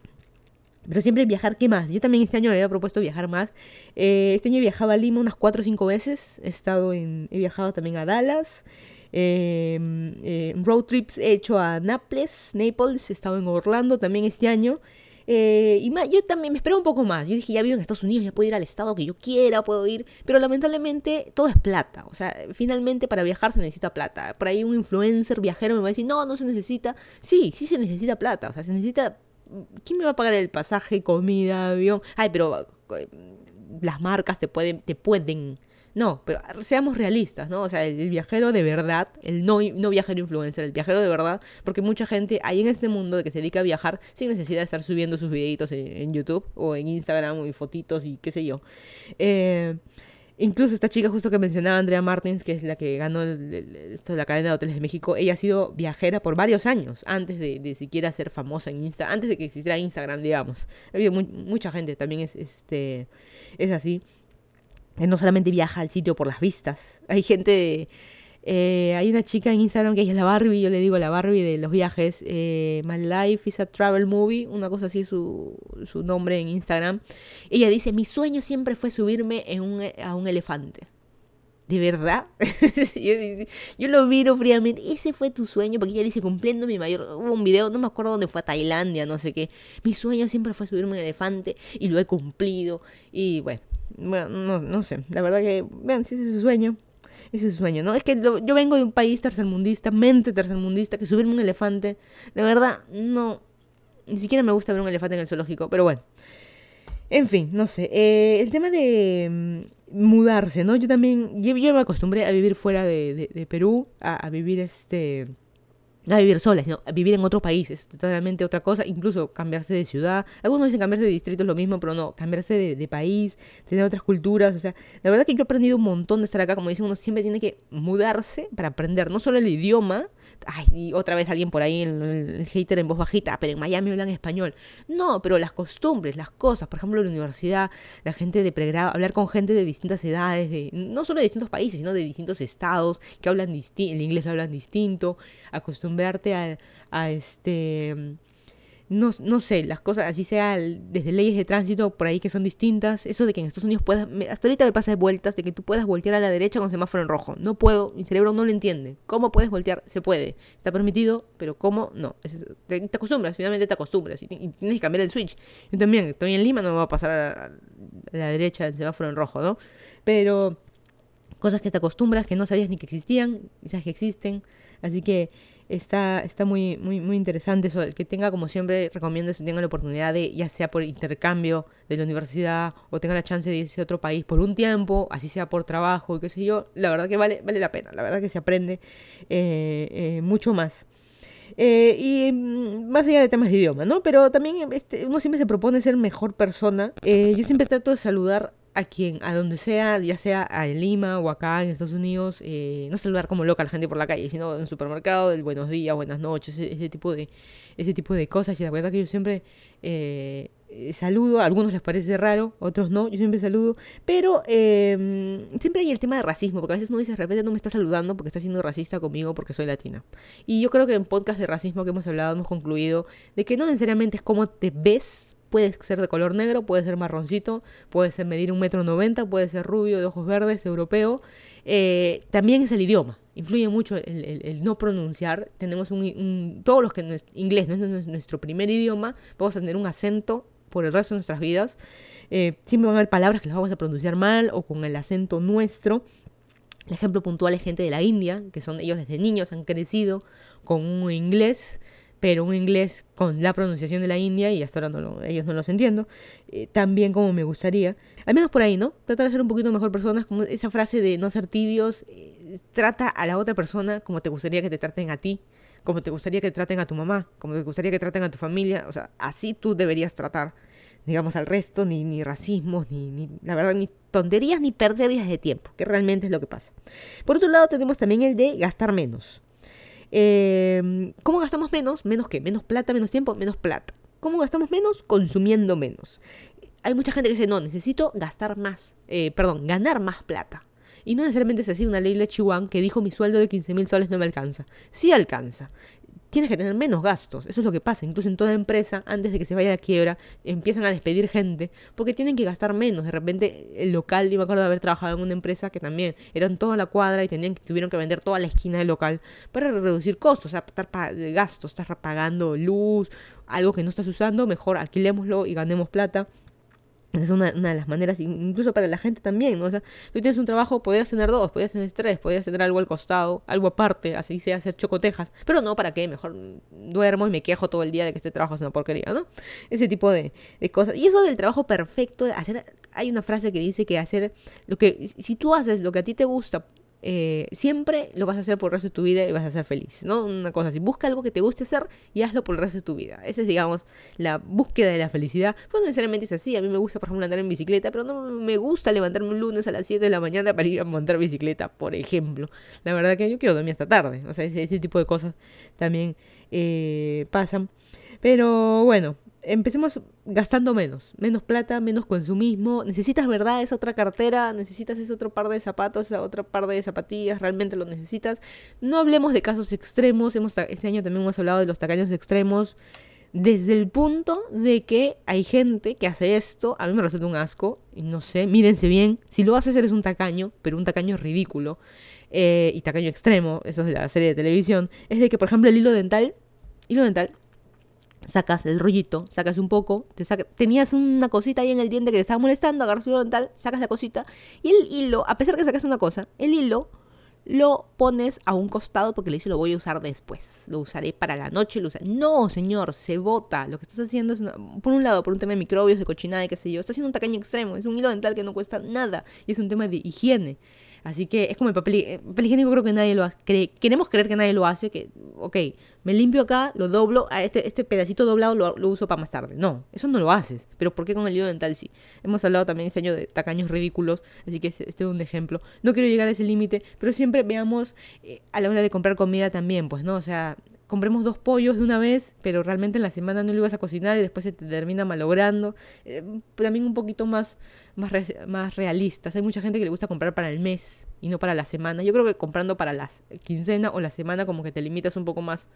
Pero siempre viajar, ¿qué más? Yo también este año me había propuesto viajar más. Eh, este año he viajado a Lima unas 4 o 5 veces. He estado en. He viajado también a Dallas. Eh, road trips he hecho a Naples, Naples. He estado en Orlando también este año. Eh, y yo también me esperaba un poco más. Yo dije, ya vivo en Estados Unidos, ya puedo ir al estado que yo quiera, puedo ir. Pero lamentablemente todo es plata. O sea, finalmente para viajar se necesita plata. Por ahí un influencer viajero me va a decir, no, no se necesita. Sí, sí se necesita plata. O sea, se necesita... ¿Quién me va a pagar el pasaje, comida, avión? Ay, pero eh, las marcas te pueden, te pueden no, pero seamos realistas, ¿no? O sea, el, viajero de verdad, el no, no viajero influencer, el viajero de verdad, porque mucha gente hay en este mundo de que se dedica a viajar sin necesidad de estar subiendo sus videitos en, YouTube o en Instagram o en fotitos y qué sé yo. Eh, incluso esta chica justo que mencionaba, Andrea Martins, que es la que ganó la cadena de hoteles de México, ella ha sido viajera por varios años, antes de, siquiera ser famosa en Instagram, antes de que existiera Instagram, digamos. Ha habido mucha gente, también es, este, es así no solamente viaja al sitio por las vistas. Hay gente, eh, hay una chica en Instagram que es la Barbie, yo le digo la Barbie de los viajes, eh, My Life is a Travel Movie, una cosa así su, su nombre en Instagram. Ella dice, mi sueño siempre fue subirme en un, a un elefante. ¿De verdad? yo, lo miro fríamente. Ese fue tu sueño, porque ella dice, cumpliendo mi mayor... Hubo un video, no me acuerdo dónde fue, a Tailandia, no sé qué. Mi sueño siempre fue subirme un elefante y lo he cumplido. Y bueno, bueno, no, no sé, la verdad que, vean, si ese es su sueño, es su sueño, ¿no? Es que yo vengo de un país tercermundista, mente tercermundista, que subirme un elefante, la verdad, no, ni siquiera me gusta ver un elefante en el zoológico, pero bueno. En fin, no sé, eh, el tema de mm, mudarse, ¿no? Yo también, yo, me acostumbré a vivir fuera de, de, Perú, a vivir este no vivir sola, sino vivir en otro país, es totalmente otra cosa, incluso cambiarse de ciudad. Algunos dicen cambiarse de distrito es lo mismo, pero no, cambiarse de, país, tener otras culturas, o sea, la verdad que yo he aprendido un montón de estar acá, como dicen, uno siempre tiene que mudarse para aprender no solo el idioma, ay, y otra vez alguien por ahí, el, hater en voz bajita, pero en Miami hablan español. No, pero las costumbres, las cosas, por ejemplo, la universidad, la gente de pregrado, hablar con gente de distintas edades, de, no solo de distintos países, sino de distintos estados, que hablan distinto, el inglés lo hablan distinto, acostumbrarte a, a este no, no sé, las cosas, así sea desde leyes de tránsito por ahí que son distintas, eso de que en Estados Unidos puedas, hasta ahorita me pasa de vueltas, de que tú puedas voltear a la derecha con semáforo en rojo. No puedo, mi cerebro no lo entiende. ¿Cómo puedes voltear? Se puede. Está permitido, pero ¿cómo? No. te, acostumbras, finalmente te acostumbras y, tienes que cambiar el switch. Yo también, estoy en Lima, no me va a pasar a, la derecha del semáforo en rojo, ¿no? Pero cosas que te acostumbras, que no sabías ni que existían, quizás que existen. Así que está, está muy, muy, muy interesante eso. El que tenga, como siempre, recomiendo si tenga la oportunidad de, ya sea por intercambio de la universidad o tenga la chance de irse a otro país por un tiempo, así sea por trabajo, qué sé yo, la verdad que vale, vale la pena. La verdad que se aprende eh, eh, mucho más. Eh, y mm, más allá de temas de idioma, ¿no? Pero también este, uno siempre se propone ser mejor persona. yo siempre trato de saludar a quien, a donde sea, ya sea en Lima o acá en Estados Unidos, eh, no saludar como loca a la gente por la calle, sino en el supermercado, el buenos días, buenas noches, ese, tipo de ese tipo de cosas. Y la verdad que yo siempre eh, saludo, a algunos les parece raro, otros no, yo siempre saludo, pero eh, siempre hay el tema de racismo, porque a veces no dices, de repente no me está saludando porque está siendo racista conmigo porque soy latina. Y yo creo que en podcast de racismo que hemos hablado hemos concluido de que no necesariamente es cómo te ves Puede ser de color negro, puede ser marroncito, puede ser medir un metro noventa, puede ser rubio, de ojos verdes, europeo. Eh, también es el idioma. Influye mucho el, no pronunciar. Tenemos un, todos los que inglés no es nuestro primer idioma, vamos a tener un acento por el resto de nuestras vidas. Eh, siempre van a haber palabras que las vamos a pronunciar mal o con el acento nuestro. El ejemplo puntual es gente de la India, que son ellos desde niños han crecido con un inglés pero un inglés con la pronunciación de la India y hasta ahora ellos no los entiendo, eh, tan bien como me gustaría. Al menos por ahí, ¿no? Tratar de ser un poquito mejor personas, como esa frase de no ser tibios, eh, trata a la otra persona como te gustaría que te traten a ti, como te gustaría que traten a tu mamá, como te gustaría que traten a tu familia, o sea, así tú deberías tratar, digamos, al resto, ni, ni racismo, ni, ni, la verdad, ni tonterías, ni pérdidas de tiempo, que realmente es lo que pasa. Por otro lado, tenemos también el de gastar menos. Eh, ¿Cómo gastamos menos? Menos que menos plata, menos tiempo, menos plata. ¿Cómo gastamos menos? Consumiendo menos. Hay mucha gente que dice, no, necesito gastar más, eh, perdón, ganar más plata. Y no necesariamente es así una ley Chihuahua que dijo mi sueldo de 15 mil soles no me alcanza. Sí alcanza tienes que tener menos gastos. Eso es lo que pasa. Incluso en toda empresa, antes de que se vaya a la quiebra, empiezan a despedir gente porque tienen que gastar menos. De repente, el local, yo me acuerdo de haber trabajado en una empresa que también eran toda la cuadra y tenían, tuvieron que vender toda la esquina del local para reducir costos, o sea, gastos, estar pagando luz, algo que no estás usando, mejor alquilémoslo y ganemos plata. Es una, una, de las maneras, incluso para la gente también, ¿no? O sea, tú tienes un trabajo, podrías tener dos, podrías tener tres, podrías tener algo al costado, algo aparte, así sea hacer chocotejas, pero no, ¿para qué? Mejor duermo y me quejo todo el día de que este trabajo es una porquería, ¿no? Ese tipo de, de cosas. Y eso del trabajo perfecto, hacer, hay una frase que dice que hacer lo que, si tú haces lo que a ti te gusta eh, siempre lo vas a hacer por el resto de tu vida y vas a ser feliz, ¿no? Una cosa así, busca algo que te guste hacer y hazlo por el resto de tu vida. Esa es, digamos, la búsqueda de la felicidad. Pues no necesariamente es así, a mí me gusta, por ejemplo, andar en bicicleta, pero no me gusta levantarme un lunes a las 7 de la mañana para ir a montar bicicleta, por ejemplo. La verdad que yo quiero dormir hasta tarde, o sea, ese, tipo de cosas también eh, pasan. Pero bueno, empecemos gastando menos, menos plata, menos consumismo. Necesitas, ¿verdad? Esa otra cartera, necesitas ese otro par de zapatos, esa otra par de zapatillas, realmente lo necesitas. No hablemos de casos extremos, hemos, este año también hemos hablado de los tacaños extremos. Desde el punto de que hay gente que hace esto, a mí me resulta un asco, y no sé, mírense bien, si lo haces eres un tacaño, pero un tacaño ridículo, eh, y tacaño extremo, eso es de la serie de televisión, es de que, por ejemplo, el hilo dental, hilo dental, sacas el rollito, sacas un poco, te tenías una cosita ahí en el diente que te estaba molestando, agarras un dental, sacas la cosita y el hilo, a pesar que sacas una cosa, el hilo lo pones a un costado porque le dice lo voy a usar después, lo usaré para la noche, lo usaré. No, señor, se bota. Lo que estás haciendo es, por un lado, por un tema de microbios, de cochinada y qué sé yo, estás haciendo un tacaño extremo, es un hilo dental que no cuesta nada y es un tema de higiene. Así que es como el papel, eh, papel, higiénico, creo que nadie lo hace. queremos creer que nadie lo hace, que, ok, me limpio acá, lo doblo, a este, este pedacito doblado lo, lo, uso para más tarde. No, eso no lo haces. Pero ¿por qué con el hilo dental sí? Hemos hablado también este año de tacaños ridículos, así que este, este es un ejemplo. No quiero llegar a ese límite, pero siempre veamos eh, a la hora de comprar comida también, pues, ¿no? O sea, compremos dos pollos de una vez, pero realmente en la semana no lo ibas a cocinar y después se te termina malogrando. Eh, también un poquito más, más, más realistas. Hay mucha gente que le gusta comprar para el mes y no para la semana. Yo creo que comprando para la quincena o la semana como que te limitas un poco más,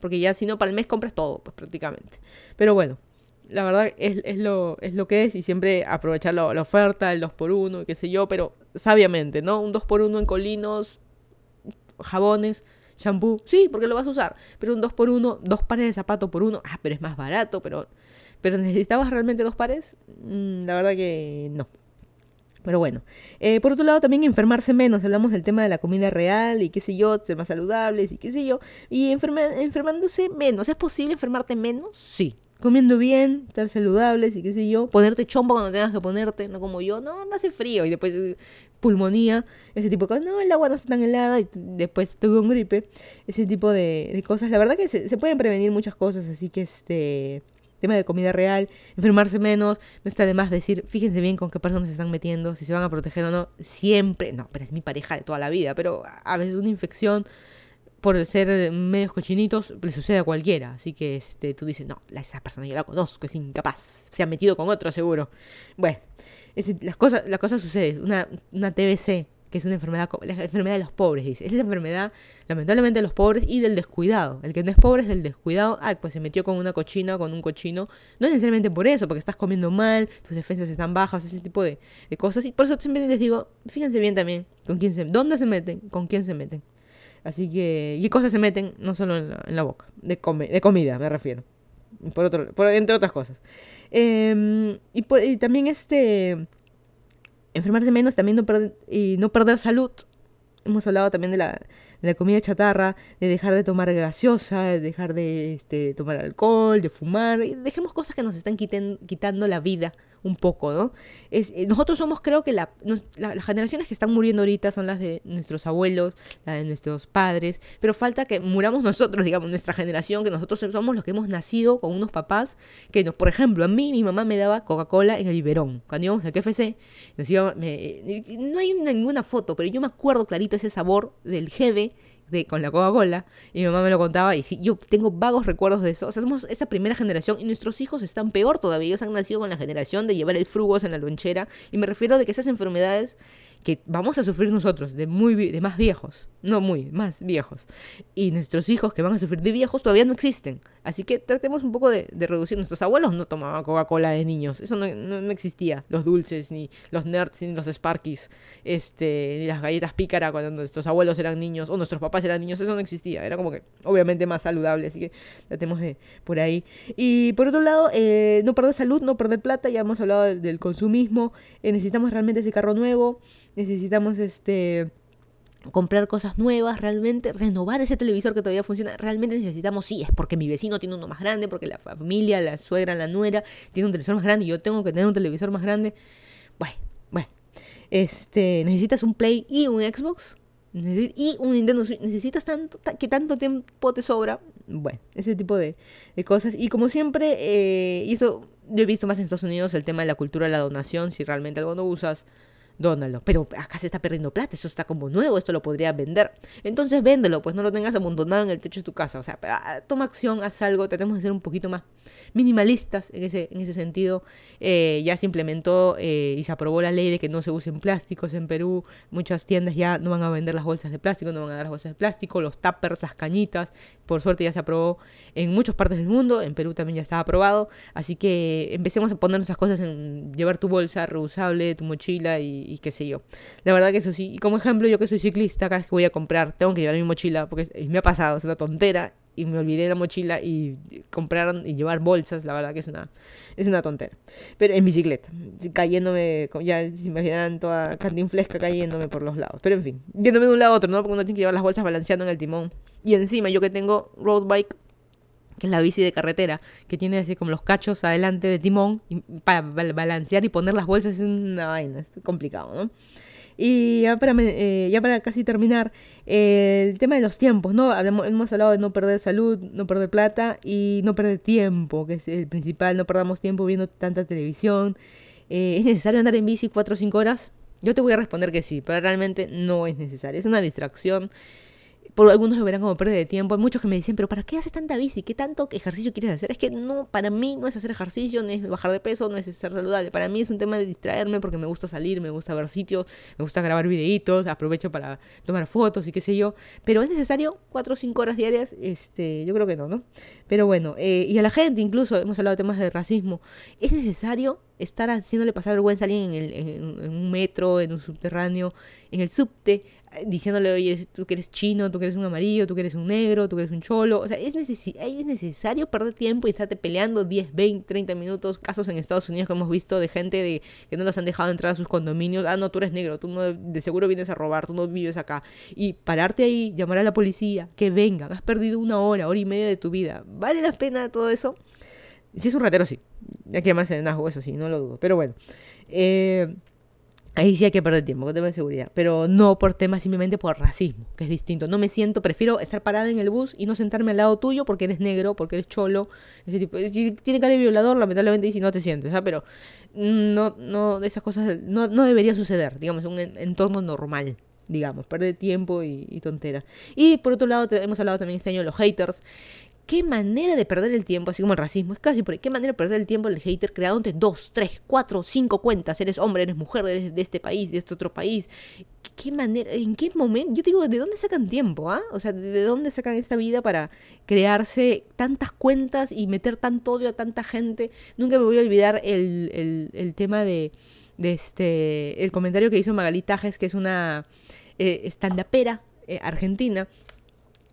porque ya si no para el mes compras todo, pues prácticamente. Pero bueno. La verdad es, es, lo, es lo que es y siempre aprovechar la, oferta, el 2x1, qué sé yo, pero sabiamente, ¿no? Un 2x1 en colinos, jabones, shampoo, sí, porque lo vas a usar, pero un 2 por 1 dos pares de zapatos por uno, ah, pero es más barato, pero, pero ¿necesitabas realmente dos pares? Mm, la verdad que no. Pero bueno, eh, por otro lado también enfermarse menos, hablamos del tema de la comida real y qué sé yo, temas saludables y qué sé yo, y enfermándose menos, ¿es posible enfermarte menos? Sí, comiendo bien, estar saludables y qué sé yo, ponerte chompa cuando tengas que ponerte, no como yo, no, no hace frío. Y después pulmonía, ese tipo de cosas, no, el agua no está tan helada y después tuve un gripe, ese tipo de, cosas, la verdad que se, pueden prevenir muchas cosas, así que este tema de comida real, enfermarse menos, no está de más decir, fíjense bien con qué personas se están metiendo, si se van a proteger o no, siempre, no, pero es mi pareja de toda la vida, pero a veces una infección por ser medios cochinitos, le sucede a cualquiera. Así que este, tú dices, no, esa persona yo la conozco, es incapaz. Se ha metido con otro seguro. Bueno, las, cosas, las cosas suceden. Una, una TBC, que es una enfermedad, la enfermedad de los pobres, dice. Es la enfermedad, lamentablemente, de los pobres y del descuidado. El que no es pobre es del descuidado. Ah, pues se metió con una cochina, con un cochino. No es necesariamente por eso, porque estás comiendo mal, tus defensas están bajas, ese tipo de, de cosas. Y por eso siempre les digo, fíjense bien también con quién se, dónde se meten, con quién se meten. Así que, ¿qué cosas se meten? No solo en la, boca, de, come, de comida me refiero. Por otro, por, entre otras cosas. Em, y, también este enfermarse menos, también no y no perder salud. Hemos hablado también de la, de la comida chatarra, de dejar de tomar gaseosa, de dejar de este, tomar alcohol, de fumar. Dejemos cosas que nos están quitando la vida un poco, ¿no? Eh, nosotros somos, creo que la, las generaciones que están muriendo ahorita son las de nuestros abuelos, las de nuestros padres, pero falta que muramos nosotros, digamos, nuestra generación, que nosotros somos los que hemos nacido con unos papás que, nos, por ejemplo, a mí mi mamá me daba Coca-Cola en el biberón. Cuando íbamos al KFC, no hay ninguna foto, pero yo me acuerdo clarito ese sabor del jeve de, con la Coca-Cola y mi mamá me lo contaba y sí, yo tengo vagos recuerdos de eso. O sea, somos esa primera generación y nuestros hijos están peor todavía. Ellos han nacido con la generación de llevar el frugos en la lonchera y me refiero de que esas enfermedades que vamos a sufrir nosotros de muy de más viejos, no muy, más viejos. Y nuestros hijos que van a sufrir de viejos todavía no existen. Así que tratemos un poco de, reducir. Nuestros abuelos no tomaban Coca-Cola de niños. Eso no, no, existía. Los dulces, ni los nerds, ni los Sparkies, este, ni las galletas pícara cuando nuestros abuelos eran niños, o nuestros papás eran niños. Eso no existía. Era como que, obviamente, más saludable. Así que tratemos de por ahí. Y por otro lado, eh, no perder salud, no perder plata. Ya hemos hablado del, consumismo. Eh, necesitamos realmente ese carro nuevo. Necesitamos este comprar cosas nuevas, realmente renovar ese televisor que todavía funciona, realmente necesitamos, sí, es porque mi vecino tiene uno más grande, porque la familia, la suegra, la nuera tiene un televisor más grande y yo tengo que tener un televisor más grande. Bueno, bueno, este, necesitas un Play y un Xbox y un Nintendo Switch, necesitas tanto, que tanto tiempo te sobra. Bueno, ese tipo de, cosas. Y como siempre, eh, y eso yo he visto más en Estados Unidos, el tema de la cultura de la donación, si realmente algo no usas, dónalo. Pero acá se está perdiendo plata, eso está como nuevo, esto lo podría vender. Entonces véndelo, pues no lo tengas amontonado en el techo de tu casa. O sea, ah, toma acción, haz algo, tratemos de ser un poquito más minimalistas en ese, en ese sentido. Eh, ya se implementó eh, y se aprobó la ley de que no se usen plásticos en Perú. Muchas tiendas ya no van a vender las bolsas de plástico, no van a dar las bolsas de plástico, los tuppers, las cañitas. Por suerte ya se aprobó en muchas partes del mundo, en Perú también ya está aprobado. Así que empecemos a poner esas cosas en llevar tu bolsa reusable, tu mochila y y, qué sé yo. La verdad que eso sí. Y como ejemplo, yo que soy ciclista, cada vez que voy a comprar, tengo que llevar mi mochila, porque me ha pasado, es una tontera, y me olvidé la mochila y comprar y llevar bolsas, la verdad que es una, es una tontera. Pero en bicicleta, cayéndome, ya se imaginan toda cantinflesca cayéndome por los lados. Pero en fin, yéndome de un lado a otro, ¿no? Porque uno tiene que llevar las bolsas balanceando en el timón. Y encima, yo que tengo road bike, que es la bici de carretera, que tiene así como los cachos adelante de timón, para balancear y poner las bolsas es una vaina, es complicado, ¿no? Y ya para, eh, ya para casi terminar, el tema de los tiempos, ¿no? hemos hablado de no perder salud, no perder plata y no perder tiempo, que es el principal, no perdamos tiempo viendo tanta televisión. Eh, ¿Es necesario andar en bici 4 o 5 horas? Yo te voy a responder que sí, pero realmente no es necesario. Es una distracción por algunos lo verán como pérdida de tiempo. Hay muchos que me dicen, pero ¿para qué haces tanta bici? ¿Qué tanto ejercicio quieres hacer? Es que no, para mí no es hacer ejercicio, no es bajar de peso, no es ser saludable. Para mí es un tema de distraerme porque me gusta salir, me gusta ver sitios, me gusta grabar videitos, aprovecho para tomar fotos y qué sé yo. Pero es necesario cuatro o cinco horas diarias, este, yo creo que no, ¿no? Pero bueno, eh, y a la gente incluso, hemos hablado de temas de racismo, es necesario estar haciéndole pasar vergüenza a alguien en, el, en un metro, en un subterráneo, en el subte, diciéndole, oye, tú que eres chino, tú que eres un amarillo, tú que eres un negro, tú que eres un cholo. O sea, es, es necesario perder tiempo y estarte peleando 10, 20, 30 minutos. Casos en Estados Unidos que hemos visto de gente de que no las han dejado entrar a sus condominios. Ah, no, tú eres negro, tú no, de seguro vienes a robar, tú no vives acá. Y pararte ahí, llamar a la policía, que vengan. Has perdido una hora, hora y media de tu vida. ¿Vale la pena todo eso? Si es un ratero, sí. Hay que llamarse de eso sí, no lo dudo. Pero bueno. Eh Ahí sí hay que perder tiempo, con tema de seguridad. Pero no por temas simplemente por racismo, que es distinto. No me siento, prefiero estar parada en el bus y no sentarme al lado tuyo porque eres negro, porque eres cholo. Ese tipo. Si tiene cara de violador, lamentablemente, y no te sientes, ¿sabes? Pero no, no, esas cosas no, no debería suceder, digamos, un entorno normal digamos, perder tiempo y, y. Y por otro lado, hemos hablado también este año de los haters, qué manera de perder el tiempo, así como el racismo, es casi por ahí, qué manera de perder el tiempo el hater creándote dos, tres, cuatro, cinco cuentas, eres hombre, eres mujer, eres de este país, de este otro país, qué manera, en qué momento, yo digo, ¿de dónde sacan tiempo, ah? O sea, ¿de dónde sacan esta vida para crearse tantas cuentas y meter tanto odio a tanta gente? Nunca me voy a olvidar el, el, tema de, este, el comentario que hizo Magali Tajes, que es una eh, estandapera eh, argentina,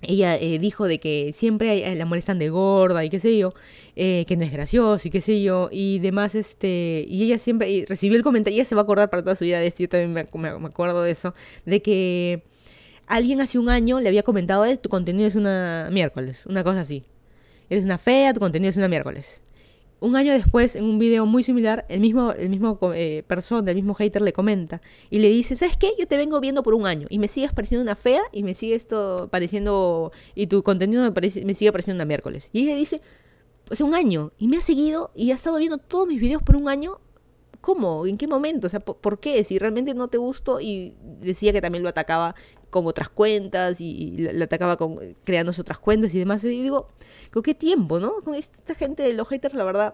ella eh, dijo de que siempre la molestan de gorda y qué sé yo, eh, que no es gracioso y qué sé yo, y demás, este, y ella siempre recibió el comentario, ella se va a acordar para toda su vida de esto, yo también me, me acuerdo de eso, de que alguien hace un año le había comentado, tu contenido es una miércoles, una cosa así, eres una fea, tu contenido es una miércoles un año después, en un video muy similar, el mismo, el mismo eh, persona, el mismo hater le comenta y le dice, ¿sabes qué? Yo te vengo viendo por un año y me sigues pareciendo una fea y me sigue esto pareciendo, y tu contenido me, parece, me sigue pareciendo una miércoles. Y ella dice, pues un año, y me ha seguido y ha estado viendo todos mis videos por un año. ¿Cómo? ¿En qué momento? O sea, ¿por, qué? Si realmente no te gustó y decía que también lo atacaba con otras cuentas y, le atacaba con creándose otras cuentas y demás. Y digo, ¿con qué tiempo, no? Con esta gente de los haters, la verdad,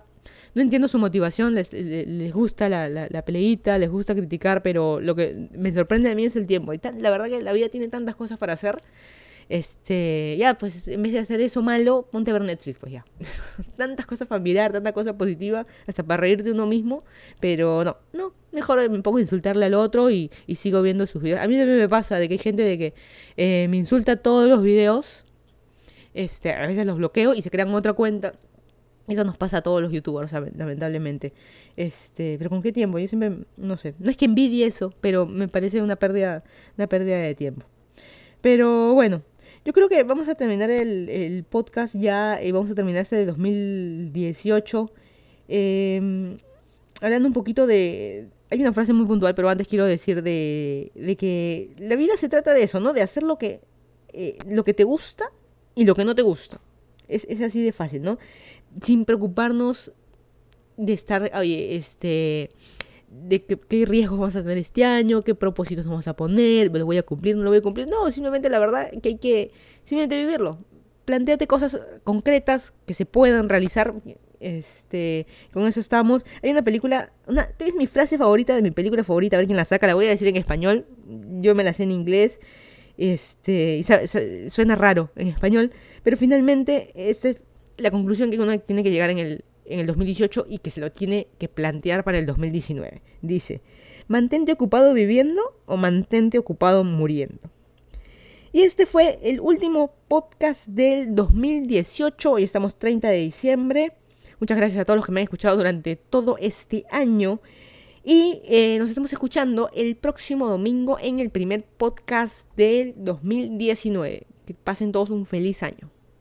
no entiendo su motivación, les, les, gusta la, la, peleita, les gusta criticar, pero lo que me sorprende a mí es el tiempo. Y la verdad que la vida tiene tantas cosas para hacer este, ya, pues en vez de hacer eso malo, ponte a ver Netflix, pues ya. Tantas cosas para mirar, tanta cosa positiva, hasta para reírte uno mismo, pero no, no, mejor me pongo a insultarle al otro y, sigo viendo sus videos. A mí también me pasa de que hay gente de que eh, me insulta todos los videos, este, a veces los bloqueo y se crean otra cuenta. Eso nos pasa a todos los youtubers, lamentablemente. Este, pero ¿con qué tiempo? Yo siempre, no sé, no es que envidie eso, pero me parece una pérdida, una pérdida de tiempo. Pero bueno, yo creo que vamos a terminar el, podcast ya, y vamos a terminar este de 2018. Em, hablando un poquito de... Hay una frase muy puntual, pero antes quiero decir de, que la vida se trata de eso, ¿no? De hacer lo que, eh, lo que te gusta y lo que no te gusta. Es, es así de fácil, ¿no? Sin preocuparnos de estar, oye, este de qué, riesgos vamos a tener este año, qué propósitos vamos a poner, lo voy a cumplir, no lo voy a cumplir. No, simplemente la verdad que hay que simplemente vivirlo. Plantéate cosas concretas que se puedan realizar. Este, con eso estamos. Hay una película, una, es mi frase favorita de mi película favorita, a ver quién la saca, la voy a decir en español. Yo me la sé en inglés. Este, suena raro en español, pero finalmente esta es la conclusión que uno tiene que llegar en el, en el 2018 y que se lo tiene que plantear para el 2019. Dice, mantente ocupado viviendo o mantente ocupado muriendo. Y este fue el último podcast del 2018. Hoy estamos 30 de diciembre. Muchas gracias a todos los que me han escuchado durante todo este año. Y eh, nos estamos escuchando el próximo domingo en el primer podcast del 2019. Que pasen todos un feliz año.